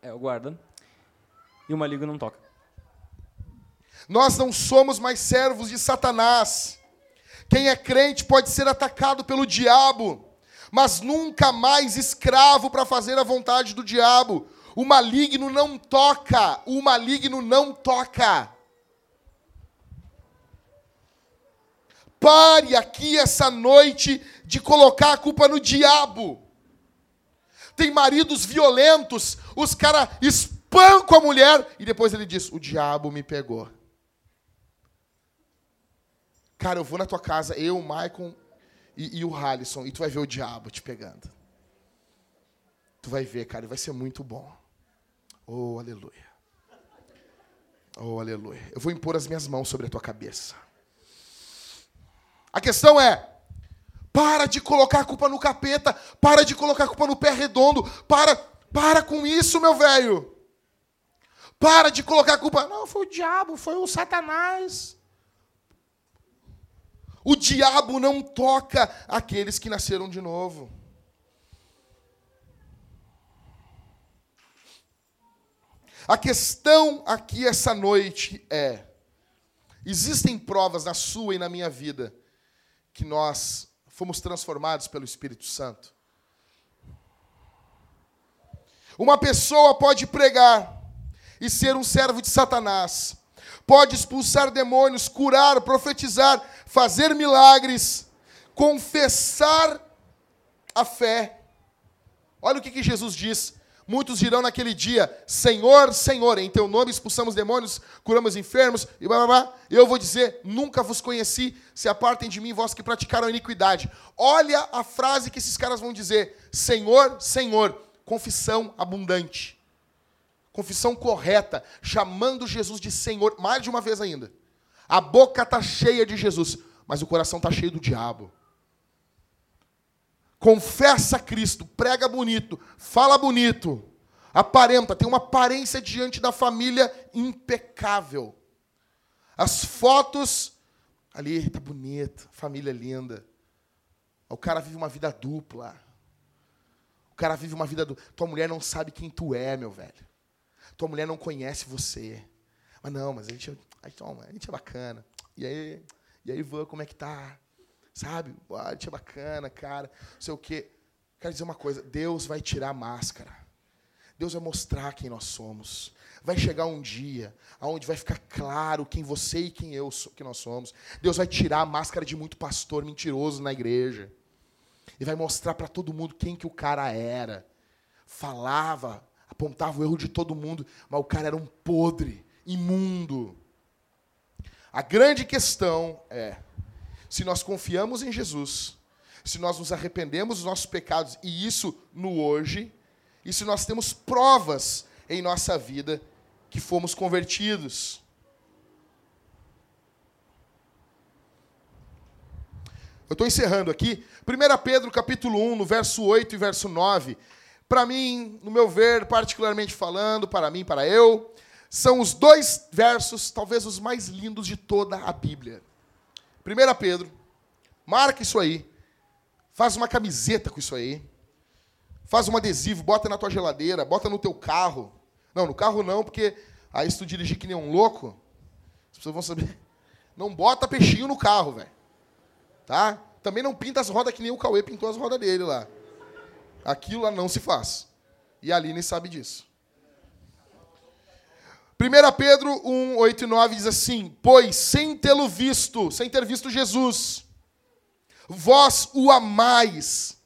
É, o guarda. E o maligno não toca. Nós não somos mais servos de Satanás. Quem é crente pode ser atacado pelo diabo, mas nunca mais escravo para fazer a vontade do diabo. O maligno não toca, o maligno não toca. Pare aqui essa noite de colocar a culpa no diabo tem maridos violentos, os caras espancam a mulher e depois ele diz: O diabo me pegou. Cara, eu vou na tua casa, eu, o Maicon e, e o Halisson, e tu vai ver o diabo te pegando. Tu vai ver, cara, e vai ser muito bom. Oh, aleluia. Oh, aleluia. Eu vou impor as minhas mãos sobre a tua cabeça. A questão é: para de colocar a culpa no capeta. Para de colocar a culpa no pé redondo. Para, para com isso, meu velho. Para de colocar a culpa. Não, foi o diabo, foi o Satanás. O diabo não toca aqueles que nasceram de novo. A questão aqui essa noite é: existem provas na sua e na minha vida que nós fomos transformados pelo Espírito Santo. Uma pessoa pode pregar e ser um servo de Satanás, pode expulsar demônios, curar, profetizar, fazer milagres, confessar a fé. Olha o que, que Jesus diz Muitos dirão naquele dia: Senhor, Senhor, em teu nome expulsamos demônios, curamos enfermos, e blá, blá, blá. Eu vou dizer: Nunca vos conheci, se apartem de mim, vós que praticaram a iniquidade. Olha a frase que esses caras vão dizer: Senhor, Senhor. Confissão abundante. Confissão correta, chamando Jesus de Senhor, mais de uma vez ainda. A boca está cheia de Jesus, mas o coração está cheio do diabo confessa Cristo, prega bonito, fala bonito, aparenta, tem uma aparência diante da família impecável. As fotos, ali, tá bonito, família linda. O cara vive uma vida dupla. O cara vive uma vida dupla. Tua mulher não sabe quem tu é, meu velho. Tua mulher não conhece você. Mas não, mas a gente, a gente, a gente é bacana. E aí, e aí, Ivan, como é que tá? Sabe? Ah, é bacana, cara. Não sei o quê. Quero dizer uma coisa: Deus vai tirar a máscara. Deus vai mostrar quem nós somos. Vai chegar um dia onde vai ficar claro quem você e quem eu que nós somos. Deus vai tirar a máscara de muito pastor mentiroso na igreja. E vai mostrar para todo mundo quem que o cara era. Falava apontava o erro de todo mundo, mas o cara era um podre, imundo. A grande questão é: se nós confiamos em Jesus, se nós nos arrependemos dos nossos pecados, e isso no hoje, e se nós temos provas em nossa vida que fomos convertidos. Eu estou encerrando aqui. 1 Pedro capítulo 1, no verso 8 e verso 9. Para mim, no meu ver, particularmente falando, para mim, para eu, são os dois versos, talvez os mais lindos de toda a Bíblia. 1 Pedro, marca isso aí. Faz uma camiseta com isso aí. Faz um adesivo, bota na tua geladeira, bota no teu carro. Não, no carro não, porque aí se tu dirigir que nem um louco, as pessoas vão saber. Não bota peixinho no carro, velho. Tá? Também não pinta as rodas que nem o Cauê pintou as rodas dele lá. Aquilo lá não se faz. E a Aline sabe disso. 1 Pedro 1, 8 e 9 diz assim: Pois sem tê-lo visto, sem ter visto Jesus, vós o amais,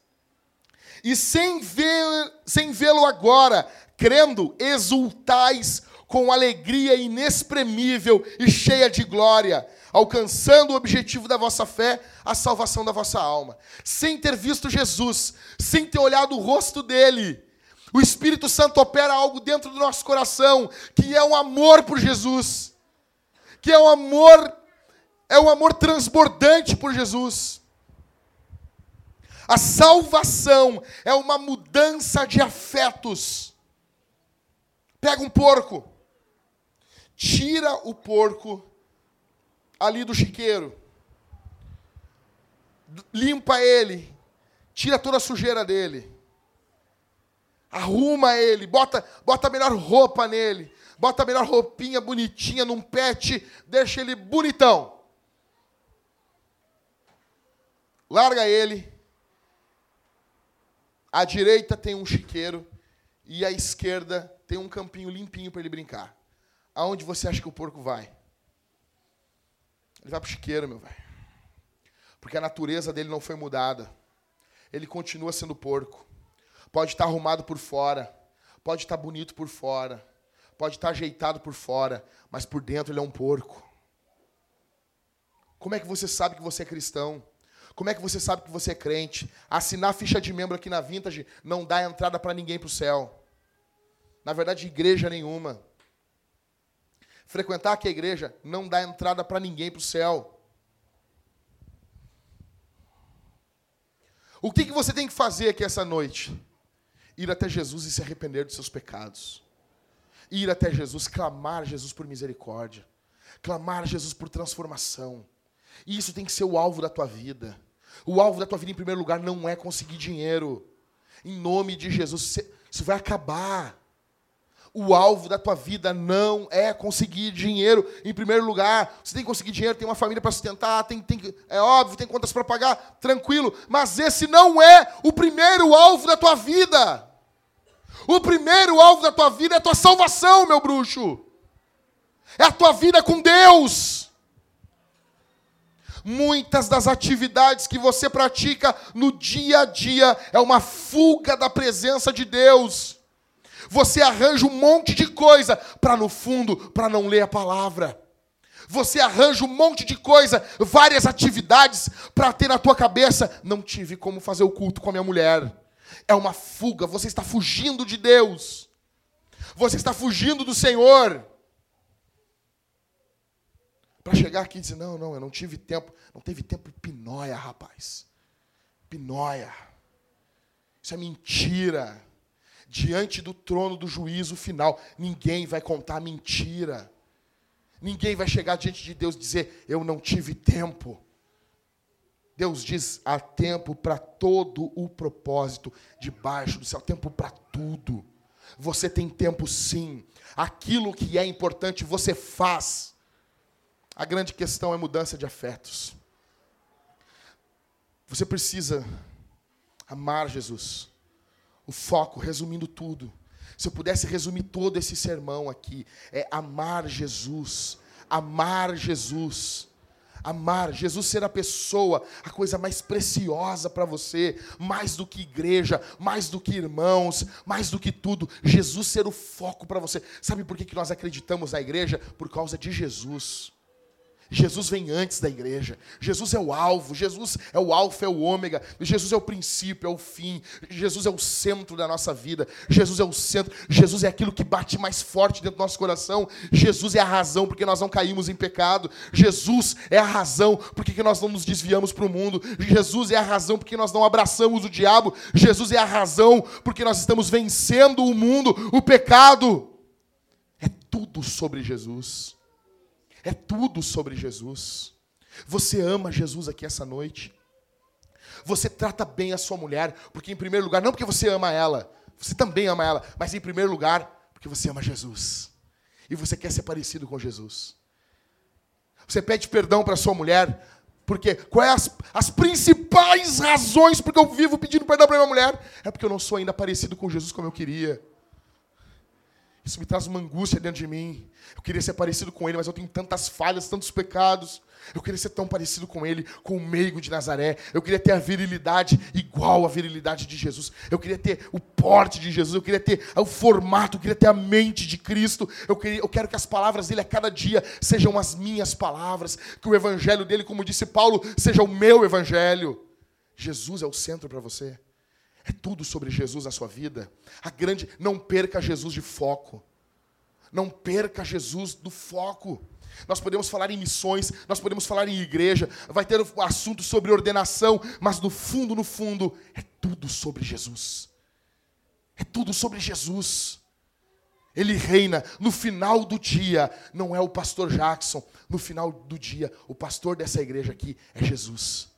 e sem vê-lo sem vê agora, crendo, exultais com alegria inexprimível e cheia de glória, alcançando o objetivo da vossa fé, a salvação da vossa alma. Sem ter visto Jesus, sem ter olhado o rosto dele, o Espírito Santo opera algo dentro do nosso coração, que é um amor por Jesus, que é um amor, é um amor transbordante por Jesus. A salvação é uma mudança de afetos. Pega um porco, tira o porco ali do chiqueiro, limpa ele, tira toda a sujeira dele, arruma ele, bota, bota a melhor roupa nele, bota a melhor roupinha bonitinha num pet, deixa ele bonitão. Larga ele. À direita tem um chiqueiro e à esquerda tem um campinho limpinho para ele brincar. Aonde você acha que o porco vai? Ele vai para o chiqueiro, meu velho. Porque a natureza dele não foi mudada. Ele continua sendo porco. Pode estar arrumado por fora. Pode estar bonito por fora. Pode estar ajeitado por fora. Mas por dentro ele é um porco. Como é que você sabe que você é cristão? Como é que você sabe que você é crente? Assinar ficha de membro aqui na Vintage não dá entrada para ninguém para o céu. Na verdade, igreja nenhuma. Frequentar aqui a igreja não dá entrada para ninguém para o céu. O que, que você tem que fazer aqui essa noite? Ir até Jesus e se arrepender dos seus pecados. Ir até Jesus, clamar Jesus por misericórdia. Clamar Jesus por transformação. E isso tem que ser o alvo da tua vida. O alvo da tua vida, em primeiro lugar, não é conseguir dinheiro. Em nome de Jesus, isso vai acabar. O alvo da tua vida não é conseguir dinheiro em primeiro lugar. Você tem que conseguir dinheiro, tem uma família para sustentar, tem, tem, é óbvio, tem contas para pagar, tranquilo. Mas esse não é o primeiro alvo da tua vida. O primeiro alvo da tua vida é a tua salvação, meu bruxo. É a tua vida com Deus. Muitas das atividades que você pratica no dia a dia é uma fuga da presença de Deus. Você arranja um monte de coisa para, no fundo, para não ler a palavra. Você arranja um monte de coisa, várias atividades para ter na tua cabeça. Não tive como fazer o culto com a minha mulher. É uma fuga, você está fugindo de Deus. Você está fugindo do Senhor. Para chegar aqui e dizer: não, não, eu não tive tempo. Não teve tempo pinóia, rapaz. Pinóia. Isso é mentira diante do trono do juízo final. Ninguém vai contar mentira. Ninguém vai chegar diante de Deus e dizer: Eu não tive tempo. Deus diz: há tempo para todo o propósito debaixo do céu, tempo para tudo. Você tem tempo sim. Aquilo que é importante você faz. A grande questão é mudança de afetos. Você precisa amar Jesus o foco, resumindo tudo. Se eu pudesse resumir todo esse sermão aqui, é amar Jesus, amar Jesus, amar, Jesus ser a pessoa, a coisa mais preciosa para você, mais do que igreja, mais do que irmãos, mais do que tudo, Jesus ser o foco para você. Sabe por que nós acreditamos na igreja? Por causa de Jesus. Jesus vem antes da igreja. Jesus é o alvo, Jesus é o alfa, é o ômega. Jesus é o princípio, é o fim. Jesus é o centro da nossa vida. Jesus é o centro. Jesus é aquilo que bate mais forte dentro do nosso coração. Jesus é a razão porque nós não caímos em pecado. Jesus é a razão porque nós não nos desviamos para o mundo. Jesus é a razão porque nós não abraçamos o diabo. Jesus é a razão porque nós estamos vencendo o mundo, o pecado. É tudo sobre Jesus. É tudo sobre Jesus. Você ama Jesus aqui essa noite. Você trata bem a sua mulher, porque em primeiro lugar, não porque você ama ela, você também ama ela, mas em primeiro lugar, porque você ama Jesus. E você quer ser parecido com Jesus. Você pede perdão para sua mulher, porque quais é as, as principais razões porque eu vivo pedindo perdão para minha mulher? É porque eu não sou ainda parecido com Jesus como eu queria. Isso me traz uma angústia dentro de mim. Eu queria ser parecido com ele, mas eu tenho tantas falhas, tantos pecados. Eu queria ser tão parecido com ele, com o meigo de Nazaré. Eu queria ter a virilidade igual à virilidade de Jesus. Eu queria ter o porte de Jesus. Eu queria ter o formato, eu queria ter a mente de Cristo. Eu, queria, eu quero que as palavras dele a cada dia sejam as minhas palavras. Que o evangelho dele, como disse Paulo, seja o meu evangelho. Jesus é o centro para você. É tudo sobre Jesus na sua vida. A grande, não perca Jesus de foco. Não perca Jesus do foco. Nós podemos falar em missões, nós podemos falar em igreja, vai ter assunto sobre ordenação, mas no fundo, no fundo, é tudo sobre Jesus. É tudo sobre Jesus. Ele reina. No final do dia, não é o pastor Jackson. No final do dia, o pastor dessa igreja aqui é Jesus.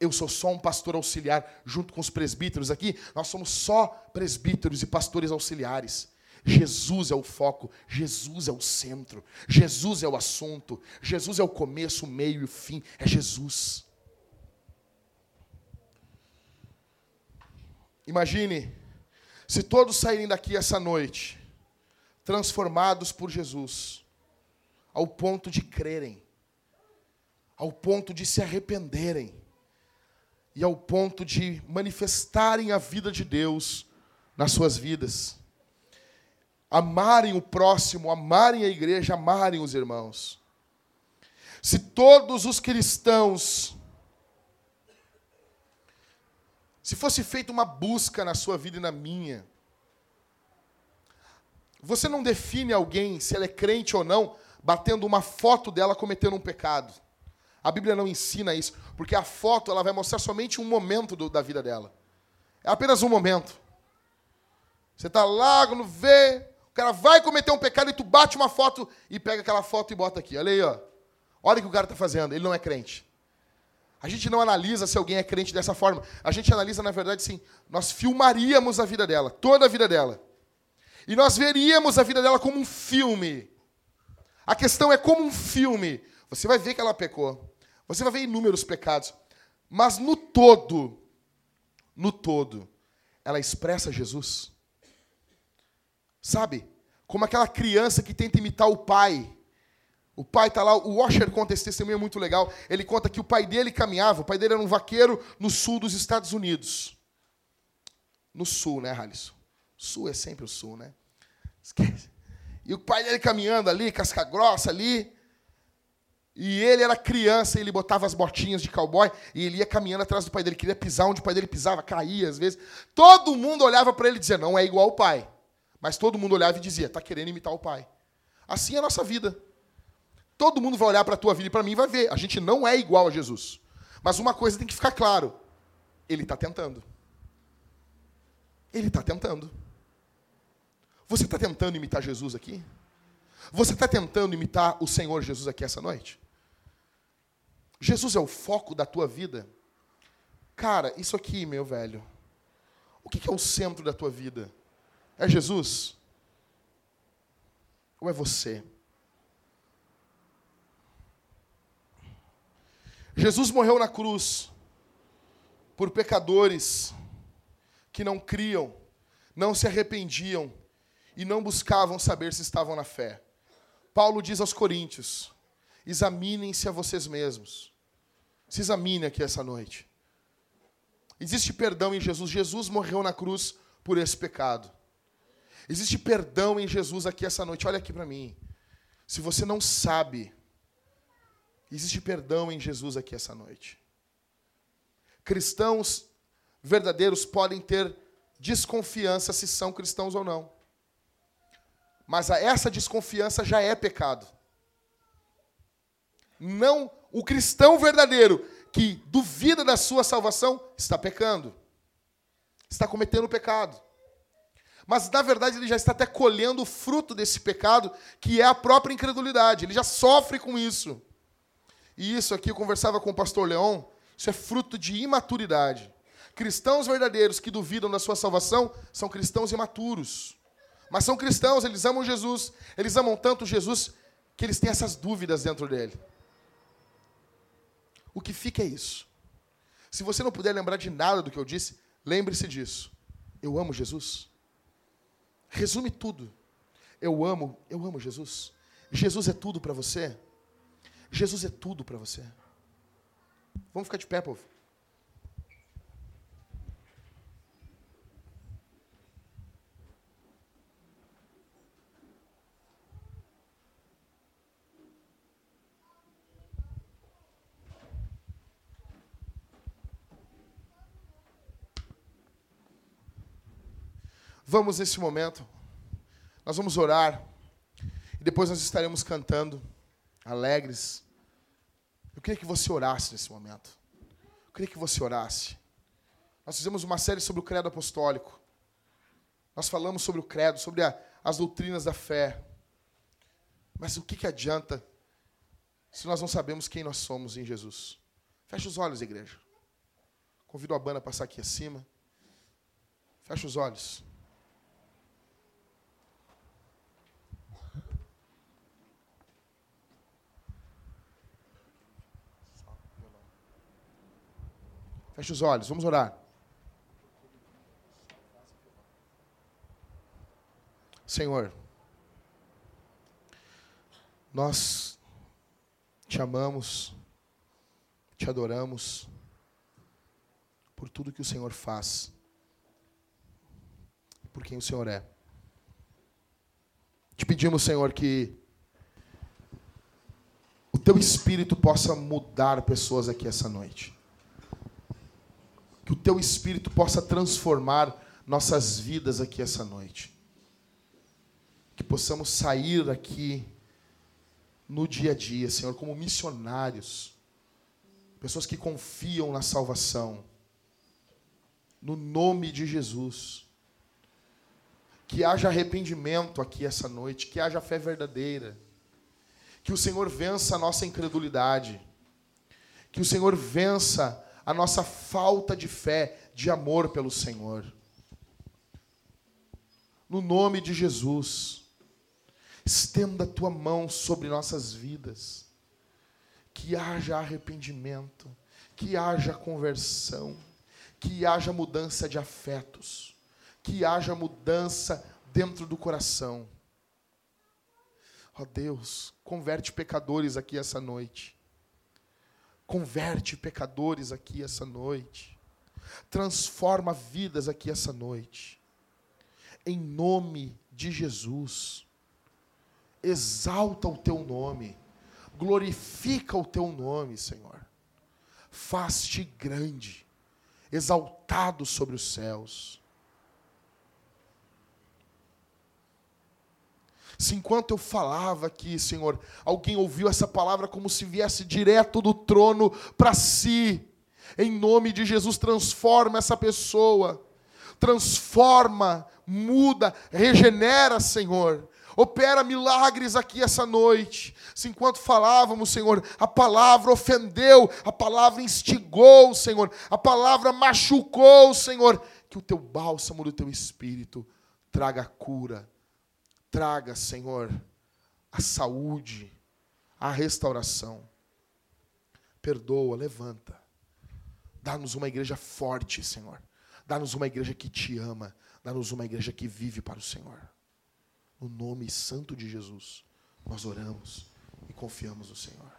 Eu sou só um pastor auxiliar, junto com os presbíteros aqui, nós somos só presbíteros e pastores auxiliares. Jesus é o foco, Jesus é o centro, Jesus é o assunto, Jesus é o começo, o meio e o fim, é Jesus. Imagine se todos saírem daqui essa noite transformados por Jesus, ao ponto de crerem, ao ponto de se arrependerem e ao ponto de manifestarem a vida de Deus nas suas vidas. Amarem o próximo, amarem a igreja, amarem os irmãos. Se todos os cristãos se fosse feita uma busca na sua vida e na minha, você não define alguém se ela é crente ou não, batendo uma foto dela cometendo um pecado. A Bíblia não ensina isso, porque a foto ela vai mostrar somente um momento do, da vida dela. É apenas um momento. Você está lá, quando vê, cara vai cometer um pecado e tu bate uma foto e pega aquela foto e bota aqui. Olha aí, ó. Olha o que o cara está fazendo. Ele não é crente. A gente não analisa se alguém é crente dessa forma. A gente analisa, na verdade, sim. Nós filmaríamos a vida dela, toda a vida dela. E nós veríamos a vida dela como um filme. A questão é como um filme. Você vai ver que ela pecou. Você vai ver inúmeros pecados. Mas no todo, no todo, ela expressa Jesus. Sabe? Como aquela criança que tenta imitar o pai. O pai está lá, o Washer conta esse testemunho muito legal. Ele conta que o pai dele caminhava, o pai dele era um vaqueiro no sul dos Estados Unidos. No sul, né, Halisson? Sul é sempre o sul, né? Esquece. E o pai dele caminhando ali, casca grossa ali. E ele era criança, ele botava as botinhas de cowboy e ele ia caminhando atrás do pai dele, queria pisar onde o pai dele pisava, caía às vezes. Todo mundo olhava para ele e dizia: "Não é igual ao pai". Mas todo mundo olhava e dizia: "Tá querendo imitar o pai". Assim é a nossa vida. Todo mundo vai olhar para a tua vida e para mim e vai ver, a gente não é igual a Jesus. Mas uma coisa tem que ficar claro: ele está tentando. Ele está tentando. Você está tentando imitar Jesus aqui? Você está tentando imitar o Senhor Jesus aqui essa noite? Jesus é o foco da tua vida? Cara, isso aqui, meu velho. O que é o centro da tua vida? É Jesus? Ou é você? Jesus morreu na cruz por pecadores que não criam, não se arrependiam e não buscavam saber se estavam na fé. Paulo diz aos Coríntios: examinem-se a vocês mesmos. Se examine aqui essa noite. Existe perdão em Jesus. Jesus morreu na cruz por esse pecado. Existe perdão em Jesus aqui essa noite. Olha aqui para mim. Se você não sabe, existe perdão em Jesus aqui essa noite. Cristãos verdadeiros podem ter desconfiança se são cristãos ou não. Mas essa desconfiança já é pecado. Não o cristão verdadeiro que duvida da sua salvação está pecando. Está cometendo pecado. Mas na verdade ele já está até colhendo o fruto desse pecado, que é a própria incredulidade. Ele já sofre com isso. E isso aqui eu conversava com o pastor Leão, isso é fruto de imaturidade. Cristãos verdadeiros que duvidam da sua salvação são cristãos imaturos. Mas são cristãos, eles amam Jesus, eles amam tanto Jesus que eles têm essas dúvidas dentro dele. O que fica é isso. Se você não puder lembrar de nada do que eu disse, lembre-se disso. Eu amo Jesus. Resume tudo. Eu amo, eu amo Jesus. Jesus é tudo para você. Jesus é tudo para você. Vamos ficar de pé, povo. Vamos nesse momento, nós vamos orar e depois nós estaremos cantando, alegres. Eu queria que você orasse nesse momento. Eu queria que você orasse. Nós fizemos uma série sobre o credo apostólico. Nós falamos sobre o credo, sobre a, as doutrinas da fé. Mas o que, que adianta se nós não sabemos quem nós somos em Jesus? Feche os olhos, igreja. Convido a banda a passar aqui acima. Feche os olhos. Feche os olhos, vamos orar. Senhor, nós te amamos, te adoramos por tudo que o Senhor faz, por quem o Senhor é. Te pedimos, Senhor, que o teu espírito possa mudar pessoas aqui essa noite que o teu espírito possa transformar nossas vidas aqui essa noite. Que possamos sair aqui no dia a dia, Senhor, como missionários, pessoas que confiam na salvação, no nome de Jesus. Que haja arrependimento aqui essa noite, que haja fé verdadeira, que o Senhor vença a nossa incredulidade, que o Senhor vença a nossa falta de fé, de amor pelo Senhor. No nome de Jesus, estenda a tua mão sobre nossas vidas, que haja arrependimento, que haja conversão, que haja mudança de afetos, que haja mudança dentro do coração. Ó oh Deus, converte pecadores aqui essa noite. Converte pecadores aqui essa noite. Transforma vidas aqui essa noite. Em nome de Jesus. Exalta o teu nome. Glorifica o teu nome, Senhor. Faz-te grande, exaltado sobre os céus. Se enquanto eu falava aqui, Senhor, alguém ouviu essa palavra como se viesse direto do trono para si. Em nome de Jesus, transforma essa pessoa. Transforma, muda, regenera, Senhor. Opera milagres aqui essa noite. Se enquanto falávamos, Senhor, a palavra ofendeu, a palavra instigou, Senhor, a palavra machucou, Senhor, que o teu bálsamo do teu espírito traga cura Traga, Senhor, a saúde, a restauração. Perdoa, levanta. Dá-nos uma igreja forte, Senhor. Dá-nos uma igreja que te ama. Dá-nos uma igreja que vive para o Senhor. No nome santo de Jesus, nós oramos e confiamos no Senhor.